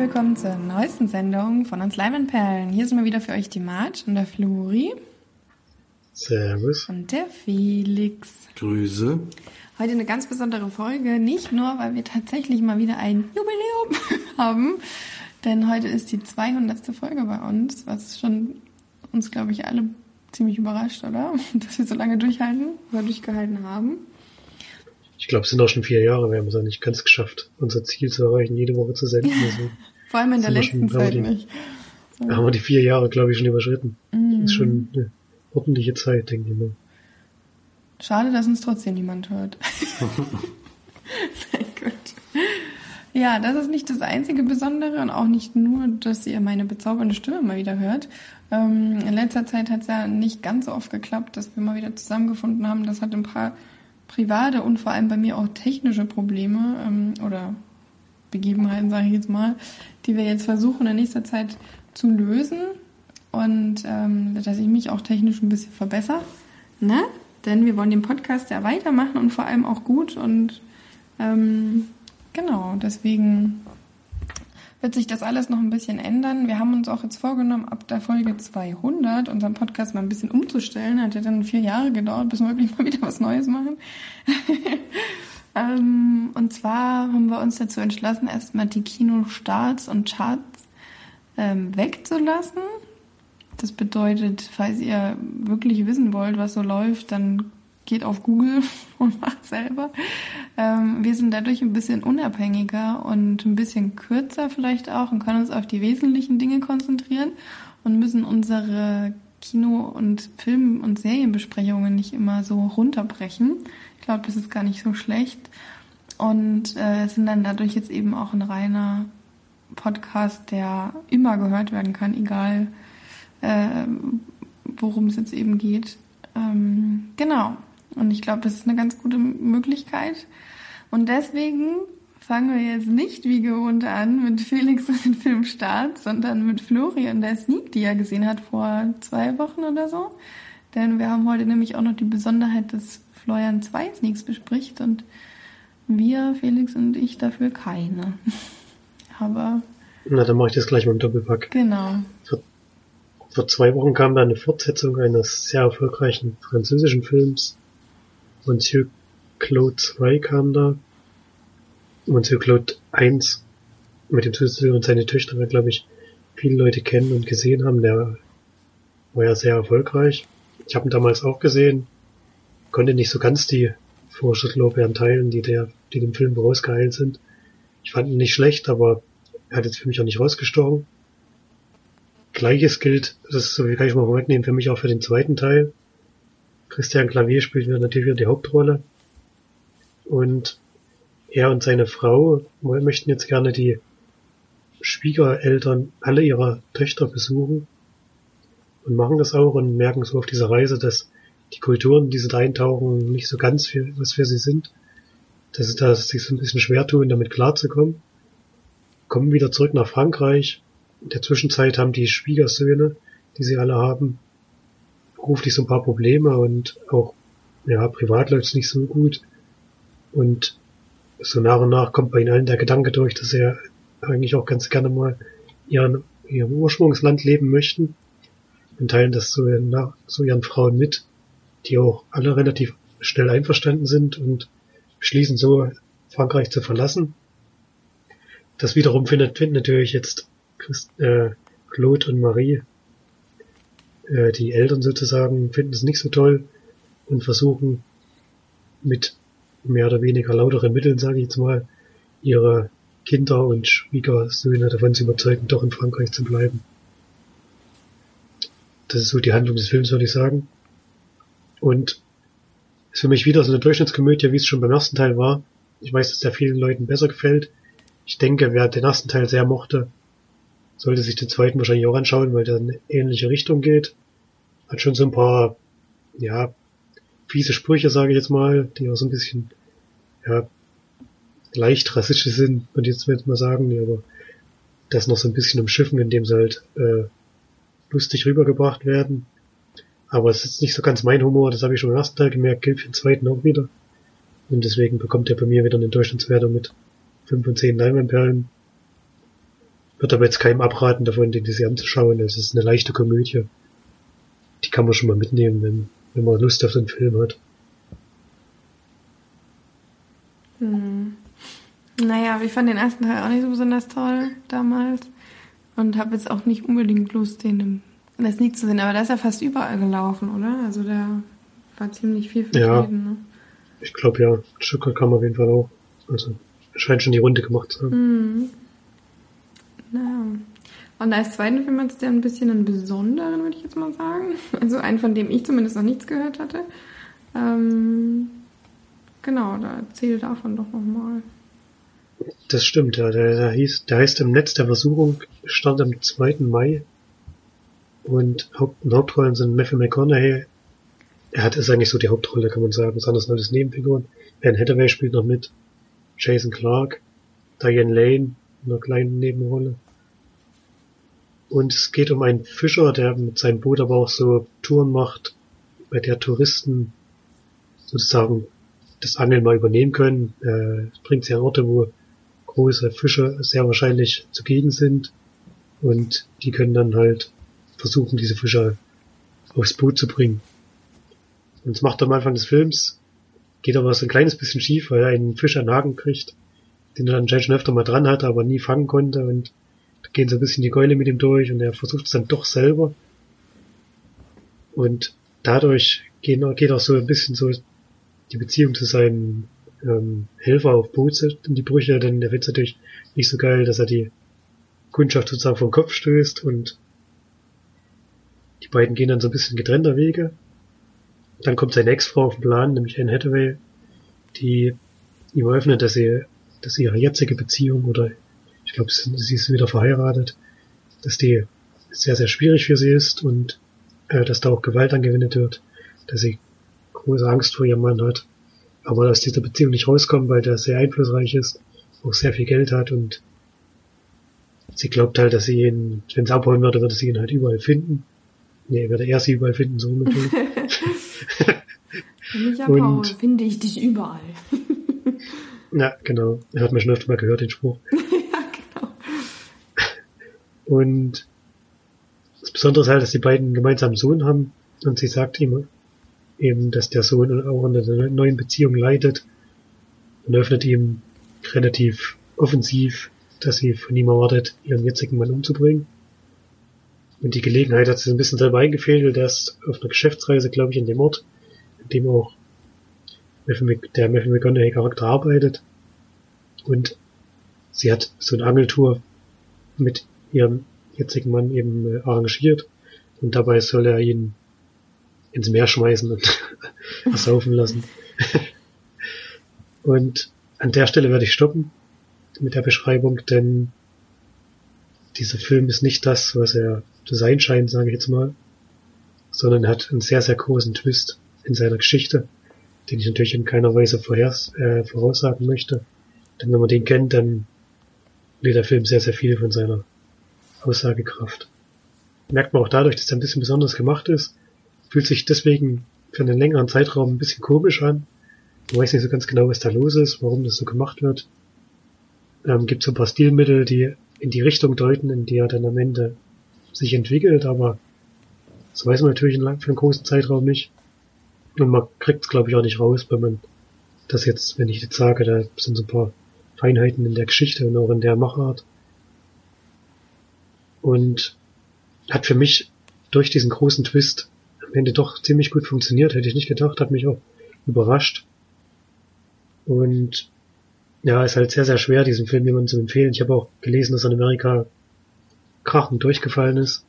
herzlich willkommen zur neuesten Sendung von uns Leimenperlen. Hier sind wir wieder für euch die Marge und der Fluri. Servus. Und der Felix. Grüße. Heute eine ganz besondere Folge, nicht nur, weil wir tatsächlich mal wieder ein Jubiläum haben, denn heute ist die 200. Folge bei uns, was schon uns, glaube ich, alle ziemlich überrascht, oder? Dass wir so lange durchhalten oder durchgehalten haben. Ich glaube, es sind auch schon vier Jahre. Wir haben es auch nicht ganz geschafft, unser Ziel zu erreichen, jede Woche zu senden. Also Vor allem in der letzten schon, Zeit die, nicht. So. Haben wir die vier Jahre, glaube ich, schon überschritten. Mhm. Das ist schon eine ordentliche Zeit, denke ich mal. Schade, dass uns trotzdem niemand hört. Sehr gut. Ja, das ist nicht das einzige Besondere und auch nicht nur, dass ihr meine bezaubernde Stimme mal wieder hört. Ähm, in letzter Zeit hat es ja nicht ganz so oft geklappt, dass wir mal wieder zusammengefunden haben. Das hat ein paar private und vor allem bei mir auch technische Probleme ähm, oder Begebenheiten, sage ich jetzt mal, die wir jetzt versuchen in nächster Zeit zu lösen und ähm, dass ich mich auch technisch ein bisschen verbessere. Ne? Denn wir wollen den Podcast ja weitermachen und vor allem auch gut und ähm, genau, deswegen wird sich das alles noch ein bisschen ändern. Wir haben uns auch jetzt vorgenommen, ab der Folge 200 unseren Podcast mal ein bisschen umzustellen. Hat ja dann vier Jahre gedauert, bis wir wirklich mal wieder was Neues machen. ähm, und zwar haben wir uns dazu entschlossen, erstmal die Kinostarts und Charts ähm, wegzulassen. Das bedeutet, falls ihr wirklich wissen wollt, was so läuft, dann geht auf Google und macht selber. Ähm, wir sind dadurch ein bisschen unabhängiger und ein bisschen kürzer vielleicht auch und können uns auf die wesentlichen Dinge konzentrieren und müssen unsere Kino- und Film- und Serienbesprechungen nicht immer so runterbrechen. Ich glaube, das ist gar nicht so schlecht. Und äh, sind dann dadurch jetzt eben auch ein reiner Podcast, der immer gehört werden kann, egal äh, worum es jetzt eben geht. Ähm, genau. Und ich glaube, das ist eine ganz gute Möglichkeit. Und deswegen fangen wir jetzt nicht wie gewohnt an mit Felix und den Filmstart, sondern mit Florian, der Sneak, die er gesehen hat vor zwei Wochen oder so. Denn wir haben heute nämlich auch noch die Besonderheit, dass Florian zwei Sneaks bespricht und wir, Felix und ich, dafür keine. Aber. Na, dann mache ich das gleich mit dem Doppelpack. Genau. Vor, vor zwei Wochen kam da eine Fortsetzung eines sehr erfolgreichen französischen Films. Monsieur Claude 2 kam da. Monsieur Claude 1 mit dem Schlüssel und seine Töchter, weil, glaube ich, viele Leute kennen und gesehen haben. Der war ja sehr erfolgreich. Ich habe ihn damals auch gesehen. Konnte nicht so ganz die Vorschusslorbeeren teilen, die der, die dem Film vorausgeeilt sind. Ich fand ihn nicht schlecht, aber er hat jetzt für mich auch nicht rausgestochen. Gleiches gilt, das so wie kann ich mal vorwegnehmen, für mich auch für den zweiten Teil. Christian Clavier spielt wieder natürlich wieder die Hauptrolle. Und er und seine Frau möchten jetzt gerne die Schwiegereltern alle ihrer Töchter besuchen und machen das auch und merken so auf dieser Reise, dass die Kulturen, die sie da eintauchen, nicht so ganz für, was für sie sind. Dass sie da sich so ein bisschen schwer tun, damit klarzukommen. Kommen wieder zurück nach Frankreich. In der Zwischenzeit haben die Schwiegersöhne, die sie alle haben, beruflich so ein paar Probleme und auch, ja, privat läuft es nicht so gut. Und so nach und nach kommt bei ihnen allen der Gedanke durch, dass sie eigentlich auch ganz gerne mal ihren, ihrem Ursprungsland leben möchten und teilen das so, nach, so ihren Frauen mit, die auch alle relativ schnell einverstanden sind und beschließen so, Frankreich zu verlassen. Das wiederum findet, finden natürlich jetzt Christ, äh, Claude und Marie, äh, die Eltern sozusagen, finden es nicht so toll und versuchen mit mehr oder weniger lauteren Mitteln, sage ich jetzt mal, ihre Kinder und Schwiegersöhne davon zu überzeugen, doch in Frankreich zu bleiben. Das ist so die Handlung des Films, würde ich sagen. Und ist für mich wieder so eine Durchschnittskomödie, wie es schon beim ersten Teil war. Ich weiß, dass der vielen Leuten besser gefällt. Ich denke, wer den ersten Teil sehr mochte, sollte sich den zweiten wahrscheinlich auch anschauen, weil der in eine ähnliche Richtung geht. Hat schon so ein paar, ja, fiese Sprüche, sage ich jetzt mal, die auch so ein bisschen, ja, leicht rassistisch sind, würde ich jetzt mal sagen, die aber das noch so ein bisschen umschiffen, indem sie halt äh, lustig rübergebracht werden. Aber es ist nicht so ganz mein Humor, das habe ich schon im ersten Teil gemerkt, gilt für den zweiten auch wieder. Und deswegen bekommt er bei mir wieder eine Durchschnittswertung mit 5 von 10 Leinwandperlen. Würde aber jetzt keinem abraten davon, den sie anzuschauen. Es ist eine leichte Komödie. Die kann man schon mal mitnehmen, wenn, wenn man Lust auf den Film hat. Hm. Naja, ich fand den ersten Teil auch nicht so besonders toll damals. Und habe jetzt auch nicht unbedingt Lust, den in das Sneak zu sehen. Aber da ist er fast überall gelaufen, oder? Also da war ziemlich viel vertreten. Ja, ne? ich glaube ja. Stuttgart kam auf jeden Fall auch. Also scheint schon die Runde gemacht zu haben. Mhm. Naja. Und als zweiten Film hat es ein bisschen einen besonderen, würde ich jetzt mal sagen. Also einen, von dem ich zumindest noch nichts gehört hatte. Ähm, genau, da erzähl davon doch nochmal. Das stimmt, ja. Der, der, hieß, der heißt im Netz der Versuchung, stand am 2. Mai. Und Haupt, Hauptrollen sind Matthew McConaughey. Er hat ist eigentlich so die Hauptrolle, kann man sagen. Besonders nur das Nebenfiguren. Ben Hathaway spielt noch mit. Jason Clark. Diane Lane einer kleinen Nebenrolle. Und es geht um einen Fischer, der mit seinem Boot aber auch so Touren macht, bei der Touristen sozusagen das Angeln mal übernehmen können. Äh, bringt sie an Orte, wo große Fische sehr wahrscheinlich zugegen sind. Und die können dann halt versuchen, diese Fische aufs Boot zu bringen. Und es macht am Anfang des Films, geht aber so ein kleines bisschen schief, weil er einen Fisch an Haken kriegt, den er anscheinend schon öfter mal dran hatte, aber nie fangen konnte und da gehen so ein bisschen die Keule mit ihm durch und er versucht es dann doch selber. Und dadurch geht, geht auch so ein bisschen so die Beziehung zu seinem ähm, Helfer auf Boote in die Brüche, denn der Witz natürlich nicht so geil, dass er die Kundschaft sozusagen vom Kopf stößt und die beiden gehen dann so ein bisschen getrennter Wege. Dann kommt seine Ex-Frau auf den Plan, nämlich Anne Hathaway, die ihm eröffnet, dass sie, dass ihre jetzige Beziehung oder ich glaube, sie ist wieder verheiratet, dass die sehr, sehr schwierig für sie ist und äh, dass da auch Gewalt angewendet wird, dass sie große Angst vor ihrem Mann hat aber aus dieser Beziehung nicht rauskommen, weil der sehr einflussreich ist, auch sehr viel Geld hat und sie glaubt halt, dass sie ihn, wenn sie abholen würde, würde sie ihn halt überall finden. Nee, würde er sie überall finden, so natürlich. wenn ich abhaue, finde ich dich überall. ja, genau. Er hat mir schon öfter mal gehört, den Spruch. ja, genau. Und das Besondere ist halt, dass die beiden einen gemeinsamen Sohn haben und sie sagt ihm, eben, dass der Sohn auch in einer neuen Beziehung leidet und öffnet ihm relativ offensiv, dass sie von ihm erwartet, ihren jetzigen Mann umzubringen. Und die Gelegenheit hat sie ein bisschen selber eingefädelt, er ist auf einer Geschäftsreise, glaube ich, in dem Ort, in dem auch der Matthew McConaughey Charakter arbeitet. Und sie hat so eine Angeltour mit ihrem jetzigen Mann eben äh, arrangiert. Und dabei soll er ihn ins Meer schmeißen und versaufen lassen. und an der Stelle werde ich stoppen mit der Beschreibung, denn dieser Film ist nicht das, was er zu sein scheint, sage ich jetzt mal, sondern er hat einen sehr, sehr großen Twist in seiner Geschichte, den ich natürlich in keiner Weise vorhers, äh, voraussagen möchte. Denn wenn man den kennt, dann lädt der Film sehr, sehr viel von seiner Aussagekraft. Merkt man auch dadurch, dass er ein bisschen besonders gemacht ist, Fühlt sich deswegen für einen längeren Zeitraum ein bisschen komisch an. Man weiß nicht so ganz genau, was da los ist, warum das so gemacht wird. Ähm, gibt so ein paar Stilmittel, die in die Richtung deuten, in die er dann am Ende sich entwickelt, aber das weiß man natürlich für einen großen Zeitraum nicht. Und man kriegt es, glaube ich, auch nicht raus, wenn man das jetzt, wenn ich jetzt sage, da sind so ein paar Feinheiten in der Geschichte und auch in der Machart. Und hat für mich durch diesen großen Twist am Ende doch ziemlich gut funktioniert, hätte ich nicht gedacht, hat mich auch überrascht. Und ja, ist halt sehr, sehr schwer, diesen Film jemandem zu empfehlen. Ich habe auch gelesen, dass in Amerika krachend durchgefallen ist.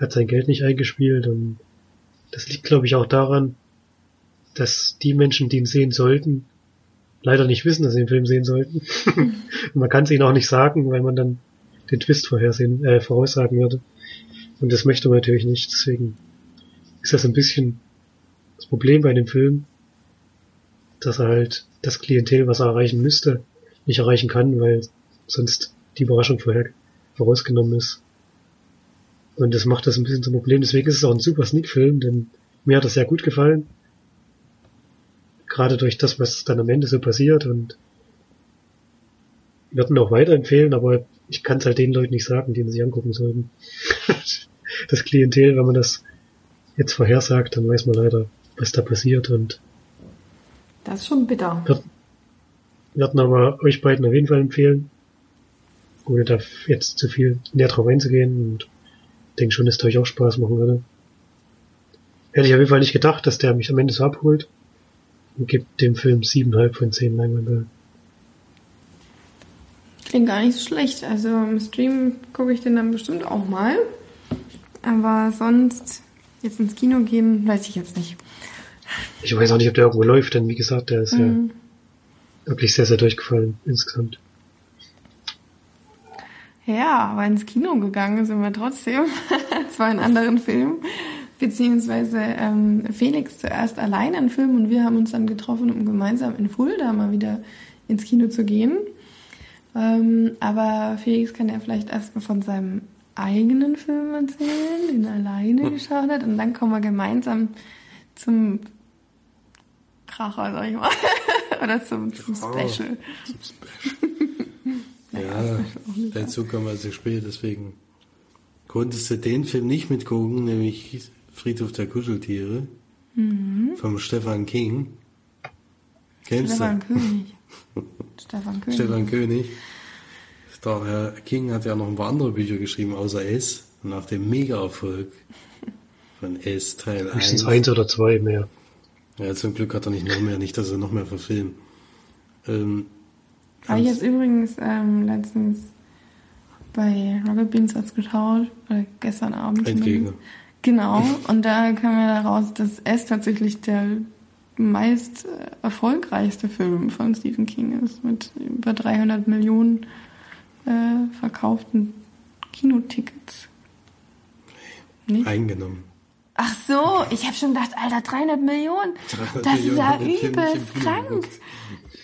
Hat sein Geld nicht eingespielt und das liegt, glaube ich, auch daran, dass die Menschen, die ihn sehen sollten, leider nicht wissen, dass sie den Film sehen sollten. man kann es ihnen auch nicht sagen, weil man dann den Twist vorhersehen, äh, voraussagen würde. Und das möchte man natürlich nicht, deswegen ist das ein bisschen das Problem bei dem Film, dass er halt das Klientel, was er erreichen müsste, nicht erreichen kann, weil sonst die Überraschung vorher vorausgenommen ist. Und das macht das ein bisschen zum Problem. Deswegen ist es auch ein super Sneak-Film, denn mir hat das sehr gut gefallen. Gerade durch das, was dann am Ende so passiert und würden auch weiterempfehlen, aber ich kann es halt den Leuten nicht sagen, die ihn sich angucken sollten. das Klientel, wenn man das jetzt vorhersagt, dann weiß man leider, was da passiert und das ist schon bitter. Wird, werden aber euch beiden auf jeden Fall empfehlen, ohne da jetzt zu viel näher drauf einzugehen und denke schon, dass es euch auch Spaß machen würde. Hätte ich auf jeden Fall nicht gedacht, dass der mich am Ende so abholt gibt dem Film siebeneinhalb von zehn Leinwandperlen. Klingt gar nicht so schlecht. Also im Stream gucke ich den dann bestimmt auch mal. Aber sonst jetzt ins Kino gehen, weiß ich jetzt nicht. Ich weiß auch nicht, ob der irgendwo läuft, denn wie gesagt, der ist mhm. ja wirklich sehr, sehr durchgefallen insgesamt. Ja, aber ins Kino gegangen sind wir trotzdem. Zwar in anderen Filmen. Beziehungsweise ähm, Felix zuerst allein einen Film und wir haben uns dann getroffen, um gemeinsam in Fulda mal wieder ins Kino zu gehen. Ähm, aber Felix kann ja vielleicht erstmal von seinem eigenen Film erzählen, den er alleine hm. geschaut hat. Und dann kommen wir gemeinsam zum Kracher, sag ich mal. Oder zum, zum Special. Zum Special. ja, dazu kommen wir also spät, deswegen konntest du den Film nicht mitgucken, nämlich Friedhof der Kuscheltiere mhm. vom Stefan King. Kennst Stefan du? König. Stefan König. Stefan König. Der Herr King hat ja noch ein paar andere Bücher geschrieben, außer S. Nach dem Mega-Erfolg von S Teil 1. Höchstens eins oder zwei mehr. Ja, zum Glück hat er nicht noch mehr, nicht, dass er noch mehr verfilmt. Ähm, Habe ich jetzt übrigens ähm, letztens bei Rocket Beans als geschaut, oder gestern Abend. Endgegner. Genau, und da kam ja daraus, dass S tatsächlich der meist äh, erfolgreichste Film von Stephen King ist, mit über 300 Millionen äh, verkauften Kinotickets. Nee. Eingenommen. Ach so, ich habe schon gedacht, Alter, 300 Millionen. 300 das Millionen ist ja übelst krank.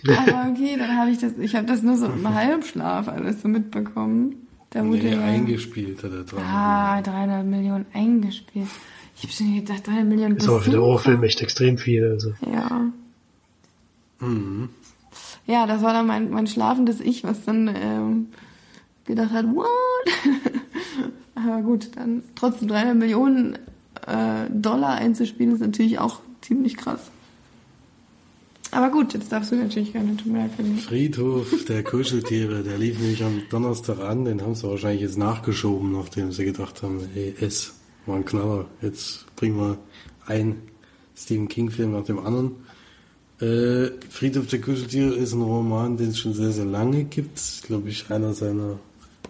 Aber okay, dann habe ich das, ich habe das nur so im Halbschlaf alles so mitbekommen. Da wurde nee, eingespielt hat er 300 Ah, 300 Millionen eingespielt. Ich habe schon gedacht, 300 Millionen. Das ist aber für den Horrorfilm echt extrem viel. Also. Ja. Mhm. Ja, das war dann mein, mein schlafendes Ich, was dann ähm, gedacht hat, what? aber gut, dann trotzdem 300 Millionen äh, Dollar einzuspielen, ist natürlich auch ziemlich krass. Aber gut, jetzt darfst du natürlich gerne tun. Friedhof der Kuscheltiere, der lief nämlich am Donnerstag an, den haben sie wahrscheinlich jetzt nachgeschoben, nachdem sie gedacht haben, hey, es war ein Knaller, jetzt bringen wir einen Stephen King-Film nach dem anderen. Äh, Friedhof der Kuscheltiere ist ein Roman, den es schon sehr, sehr lange gibt. Glaube ich, einer seiner,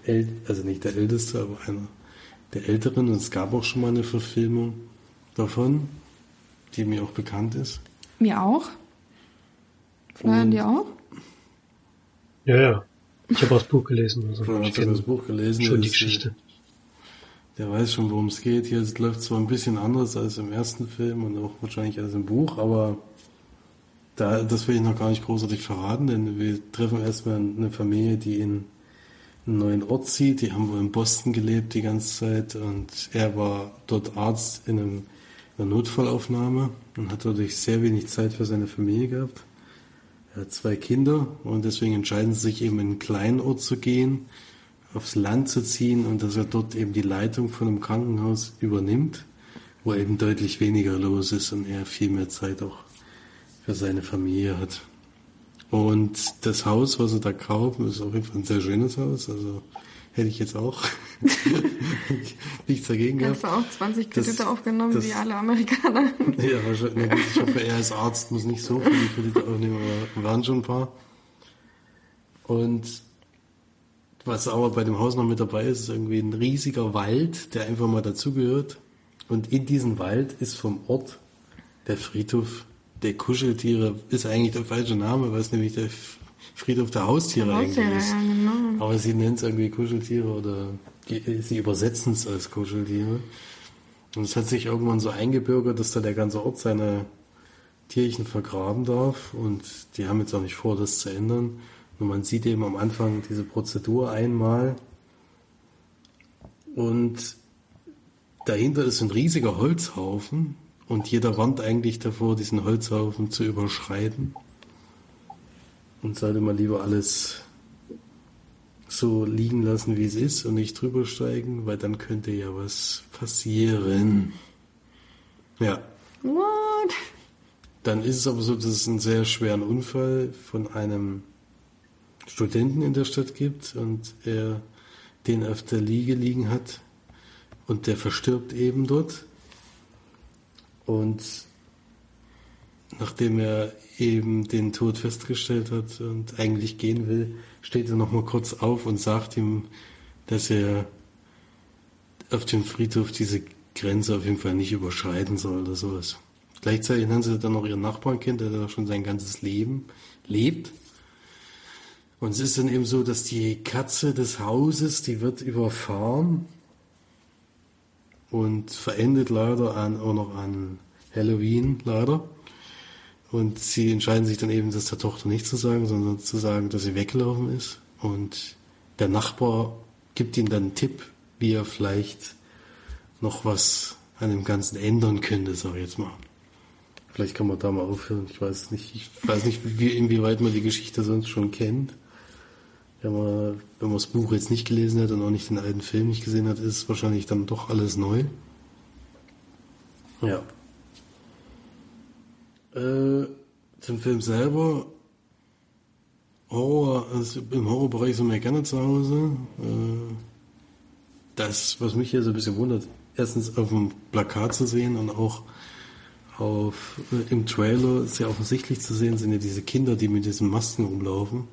El also nicht der älteste, aber einer der älteren. Und es gab auch schon mal eine Verfilmung davon, die mir auch bekannt ist. Mir auch. Florian, dir auch? Ja, ja. Ich habe das Buch gelesen. Also ja, ich habe das Buch gelesen. Schon die Geschichte. Der weiß schon, worum es geht. Hier läuft zwar ein bisschen anders als im ersten Film und auch wahrscheinlich als im Buch, aber da, das will ich noch gar nicht großartig verraten, denn wir treffen erstmal eine Familie, die in einen neuen Ort zieht. Die haben wohl in Boston gelebt die ganze Zeit und er war dort Arzt in, einem, in einer Notfallaufnahme und hat dadurch sehr wenig Zeit für seine Familie gehabt. Er hat zwei Kinder und deswegen entscheiden sie sich eben in einen kleinen Ort zu gehen, aufs Land zu ziehen und dass er dort eben die Leitung von einem Krankenhaus übernimmt, wo eben deutlich weniger los ist und er viel mehr Zeit auch für seine Familie hat. Und das Haus, was sie da kaufen, ist auf jeden Fall ein sehr schönes Haus. Also hätte ich jetzt auch nichts dagegen gehabt. Hast du auch 20 Kredite das, aufgenommen, das, wie alle Amerikaner? ja, wahrscheinlich. Ich hoffe, er als Arzt muss nicht so viele Kredite aufnehmen, aber waren schon ein paar. Und was aber bei dem Haus noch mit dabei ist, ist irgendwie ein riesiger Wald, der einfach mal dazugehört. Und in diesem Wald ist vom Ort der Friedhof der Kuscheltiere ist eigentlich der falsche Name, weil es nämlich der Friedhof der Haustiere, Haustiere eigentlich ist. Ja, genau. Aber sie nennen es irgendwie Kuscheltiere oder sie übersetzen es als Kuscheltiere. Und es hat sich irgendwann so eingebürgert, dass da der ganze Ort seine Tierchen vergraben darf. Und die haben jetzt auch nicht vor, das zu ändern. Und man sieht eben am Anfang diese Prozedur einmal. Und dahinter ist ein riesiger Holzhaufen, und jeder warnt eigentlich davor, diesen Holzhaufen zu überschreiten. Und sollte man lieber alles so liegen lassen, wie es ist und nicht drüber steigen, weil dann könnte ja was passieren. Ja. What? Dann ist es aber so, dass es einen sehr schweren Unfall von einem Studenten in der Stadt gibt und er den auf der Liege liegen hat und der verstirbt eben dort. Und nachdem er eben den Tod festgestellt hat und eigentlich gehen will, steht er nochmal kurz auf und sagt ihm, dass er auf dem Friedhof diese Grenze auf jeden Fall nicht überschreiten soll oder sowas. Gleichzeitig lernen sie dann noch ihren Nachbarn kennen, der da schon sein ganzes Leben lebt. Und es ist dann eben so, dass die Katze des Hauses, die wird überfahren und verendet leider an, auch noch an Halloween, leider. Und sie entscheiden sich dann eben, das der Tochter nicht zu sagen, sondern zu sagen, dass sie weggelaufen ist. Und der Nachbar gibt ihm dann einen Tipp, wie er vielleicht noch was an dem Ganzen ändern könnte, sag ich jetzt mal. Vielleicht kann man da mal aufhören. Ich weiß nicht, ich weiß nicht, wie, inwieweit man die Geschichte sonst schon kennt. Wenn man, wenn man das Buch jetzt nicht gelesen hat und auch nicht den alten Film nicht gesehen hat, ist wahrscheinlich dann doch alles neu. Ja. Äh, zum Film selber. Horror, also im Horrorbereich sind wir gerne zu Hause. Äh, das, was mich hier so ein bisschen wundert, erstens auf dem Plakat zu sehen und auch auf, äh, im Trailer sehr offensichtlich zu sehen sind ja diese Kinder, die mit diesen Masken rumlaufen.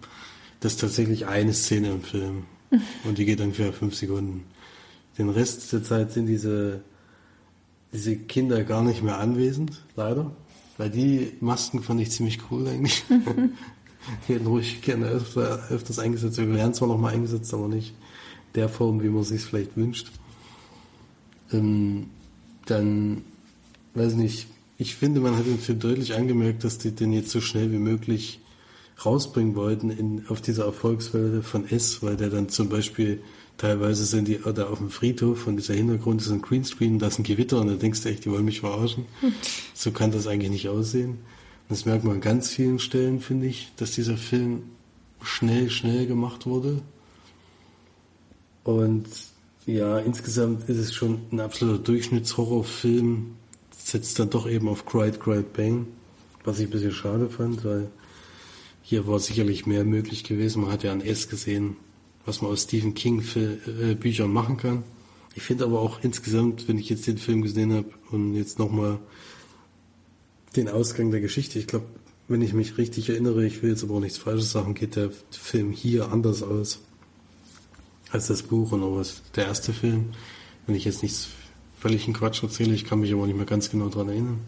Das ist tatsächlich eine Szene im Film. Und die geht ungefähr fünf Sekunden. Den Rest der Zeit sind diese, diese Kinder gar nicht mehr anwesend, leider. Weil die Masken fand ich ziemlich cool eigentlich. die hätten ruhig gerne öfter, öfters eingesetzt. Wir werden zwar noch mal eingesetzt, aber nicht der Form, wie man sich vielleicht wünscht. Ähm, dann, weiß nicht, ich finde, man hat im Film deutlich angemerkt, dass die den jetzt so schnell wie möglich rausbringen wollten in, auf dieser Erfolgswelle von S, weil der dann zum Beispiel teilweise sind die da auf dem Friedhof und dieser Hintergrund ist ein Greenscreen, da ist ein Gewitter und da denkst du echt, die wollen mich verarschen. so kann das eigentlich nicht aussehen. Das merkt man an ganz vielen Stellen, finde ich, dass dieser Film schnell, schnell gemacht wurde. Und ja, insgesamt ist es schon ein absoluter Durchschnittshorrorfilm. Setzt dann doch eben auf Cried, Cried, Bang, was ich ein bisschen schade fand, weil hier war sicherlich mehr möglich gewesen. Man hat ja an S gesehen, was man aus Stephen King für, äh, Büchern machen kann. Ich finde aber auch insgesamt, wenn ich jetzt den Film gesehen habe und jetzt nochmal den Ausgang der Geschichte, ich glaube, wenn ich mich richtig erinnere, ich will jetzt aber auch nichts Falsches sagen, geht der Film hier anders aus als das Buch und auch der erste Film. Wenn ich jetzt nichts völlig in Quatsch erzähle, ich kann mich aber nicht mehr ganz genau dran erinnern.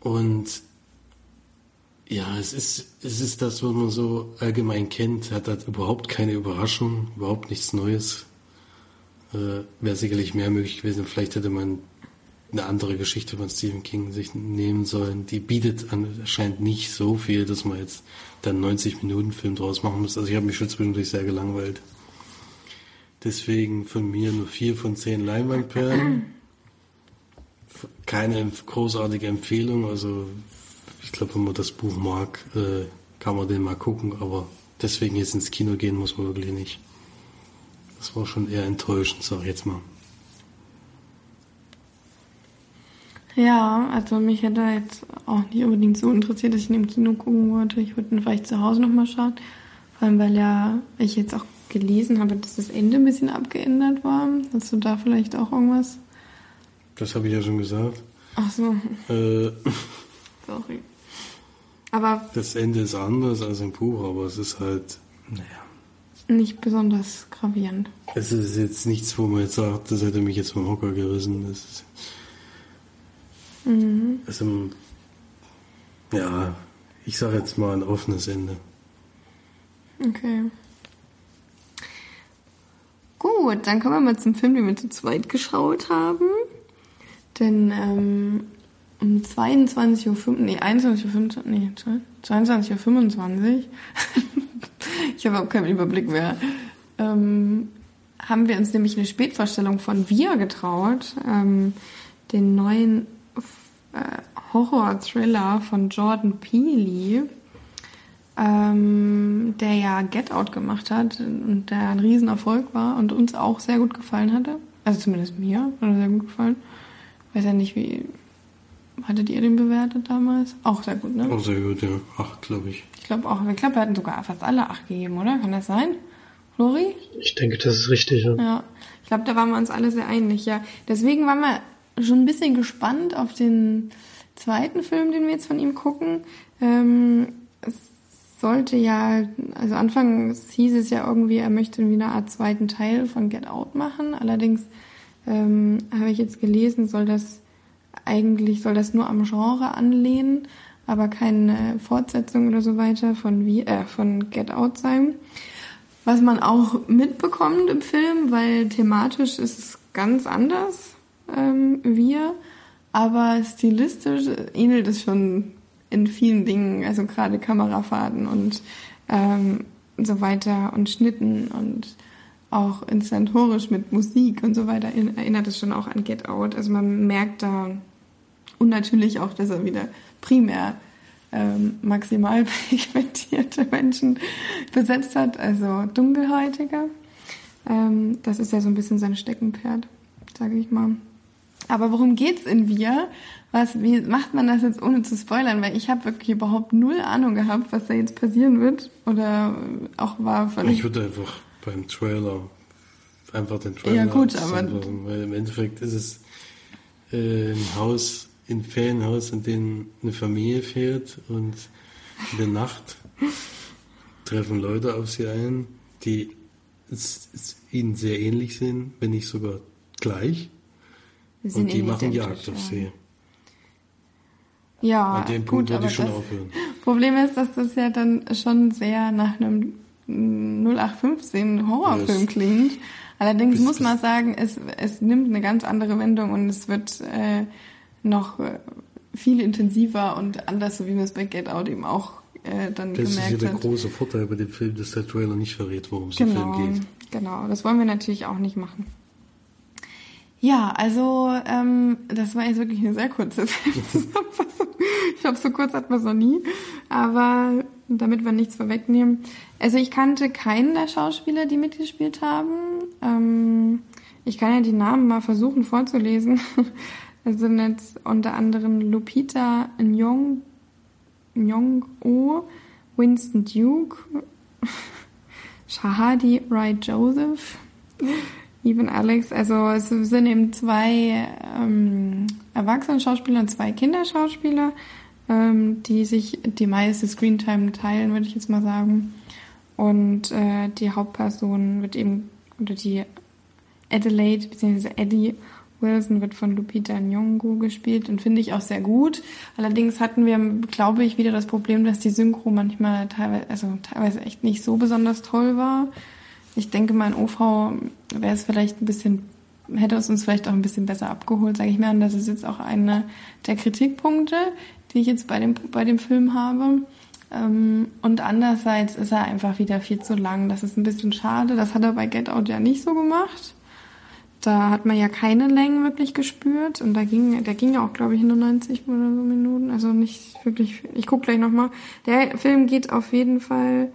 Und ja, es ist, es ist das, was man so allgemein kennt, hat halt überhaupt keine Überraschung, überhaupt nichts Neues. Äh, Wäre sicherlich mehr möglich gewesen. Vielleicht hätte man eine andere Geschichte von Stephen King sich nehmen sollen. Die bietet anscheinend nicht so viel, dass man jetzt dann 90 Minuten Film draus machen muss. Also ich habe mich schon zwischendurch sehr gelangweilt. Deswegen von mir nur vier von zehn Leinwandperlen. Keine großartige Empfehlung. Also ich glaube, wenn man das Buch mag, äh, kann man den mal gucken. Aber deswegen jetzt ins Kino gehen muss man wirklich nicht. Das war schon eher enttäuschend, sag ich jetzt mal. Ja, also mich hätte jetzt auch nicht unbedingt so interessiert, dass ich ihn im Kino gucken wollte. Ich würde ihn vielleicht zu Hause nochmal schauen. Vor allem, weil ja ich jetzt auch gelesen habe, dass das Ende ein bisschen abgeändert war. Hast du da vielleicht auch irgendwas? Das habe ich ja schon gesagt. Ach so. Äh, Sorry. Aber. Das Ende ist anders als im Buch, aber es ist halt, naja. Nicht besonders gravierend. Es ist jetzt nichts, wo man jetzt sagt, das hätte mich jetzt vom Hocker gerissen. Das ist, Mhm. Also, ja, ich sage jetzt mal ein offenes Ende. Okay. Gut, dann kommen wir mal zum Film, den wir zu zweit geschaut haben. Denn ähm, um 22.05 Uhr, nee, 21.25 Uhr, nee, 22.25 Uhr, ich habe auch keinen Überblick mehr, ähm, haben wir uns nämlich eine Spätvorstellung von Wir getraut, ähm, den neuen äh, Horror-Thriller von Jordan Peele. ähm, der ja Get Out gemacht hat und der ein Riesenerfolg war und uns auch sehr gut gefallen hatte. Also zumindest mir hat er sehr gut gefallen. Weiß ja nicht, wie hattet ihr den bewertet damals? Auch sehr gut, ne? Auch sehr gut, ja. Acht, glaube ich. Ich glaube auch. Ich glaube, wir hatten sogar fast alle acht gegeben, oder? Kann das sein? Flori? Ich denke, das ist richtig, ja. Ja. Ich glaube, da waren wir uns alle sehr einig, ja. Deswegen waren wir schon ein bisschen gespannt auf den zweiten Film, den wir jetzt von ihm gucken. Ähm, es sollte ja, also anfangs hieß es ja irgendwie, er möchte wieder eine Art zweiten Teil von Get Out machen. Allerdings ähm, habe ich jetzt gelesen, soll das eigentlich soll das nur am Genre anlehnen, aber keine Fortsetzung oder so weiter von wie äh, von Get Out sein. Was man auch mitbekommt im Film, weil thematisch ist es ganz anders ähm, wir, aber stilistisch ähnelt es schon in vielen Dingen, also gerade Kamerafahrten und ähm, so weiter und Schnitten und auch inszentorisch mit Musik und so weiter erinnert es schon auch an Get Out. Also man merkt da und natürlich auch, dass er wieder primär ähm, maximal pigmentierte Menschen besetzt hat, also dunkelhäutige. Ähm, das ist ja so ein bisschen sein Steckenpferd, sage ich mal. Aber worum geht's in Wir? Was, wie macht man das jetzt ohne zu spoilern? Weil ich habe wirklich überhaupt null Ahnung gehabt, was da jetzt passieren wird. Oder auch war völlig. Ich würde einfach beim Trailer einfach den Trailer Ja gut, aber weil im Endeffekt ist es äh, ein Haus, ein Ferienhaus, in dem eine Familie fährt und in der Nacht treffen Leute auf sie ein, die es, es ihnen sehr ähnlich sind, wenn nicht sogar gleich. Und die machen Jagd auf sie. Ja, An dem Punkt gut, würde ich schon das aufhören. Problem ist, dass das ja dann schon sehr nach einem 0815 Horrorfilm klingt. Allerdings Bis- muss man sagen, es, es nimmt eine ganz andere Wendung und es wird äh, noch äh, viel intensiver und anders, so wie man es bei Get Out eben auch äh, dann Das ist ja gemerkt der hat. große Vorteil bei dem Film, dass der Trailer nicht verrät, worum es im Genau, Film geht. genau. Das wollen wir natürlich auch nicht machen. Ja, also ähm, das war jetzt wirklich eine sehr kurze Zusammenfassung. Ich glaube, so kurz hat man es noch nie. Aber damit wir nichts vorwegnehmen. Also ich kannte keinen der Schauspieler, die mitgespielt haben. Ähm, ich kann ja die Namen mal versuchen vorzulesen. Das sind jetzt unter anderem Lupita Nyong, Nyong-Oh, Winston Duke, Shahadi Wright Joseph, Even Alex. Also es sind eben zwei ähm, Erwachsenen-Schauspieler und zwei Kinderschauspieler, ähm, die sich die meiste Screentime teilen, würde ich jetzt mal sagen. Und äh, die Hauptperson wird eben, oder die Adelaide, beziehungsweise Eddie Wilson wird von Lupita Nyong'o gespielt und finde ich auch sehr gut. Allerdings hatten wir, glaube ich, wieder das Problem, dass die Synchro manchmal teilweise, also teilweise echt nicht so besonders toll war. Ich denke mal, in OV wäre es vielleicht ein bisschen, hätte es uns vielleicht auch ein bisschen besser abgeholt, sage ich mal. Und das ist jetzt auch einer der Kritikpunkte, die ich jetzt bei dem, bei dem Film habe. Ähm, Und andererseits ist er einfach wieder viel zu lang. Das ist ein bisschen schade. Das hat er bei Get Out ja nicht so gemacht. Da hat man ja keine Längen wirklich gespürt. Und da ging, der ging ja auch, glaube ich, nur 90 oder so Minuten. Also nicht wirklich. Ich gucke gleich nochmal. Der Film geht auf jeden Fall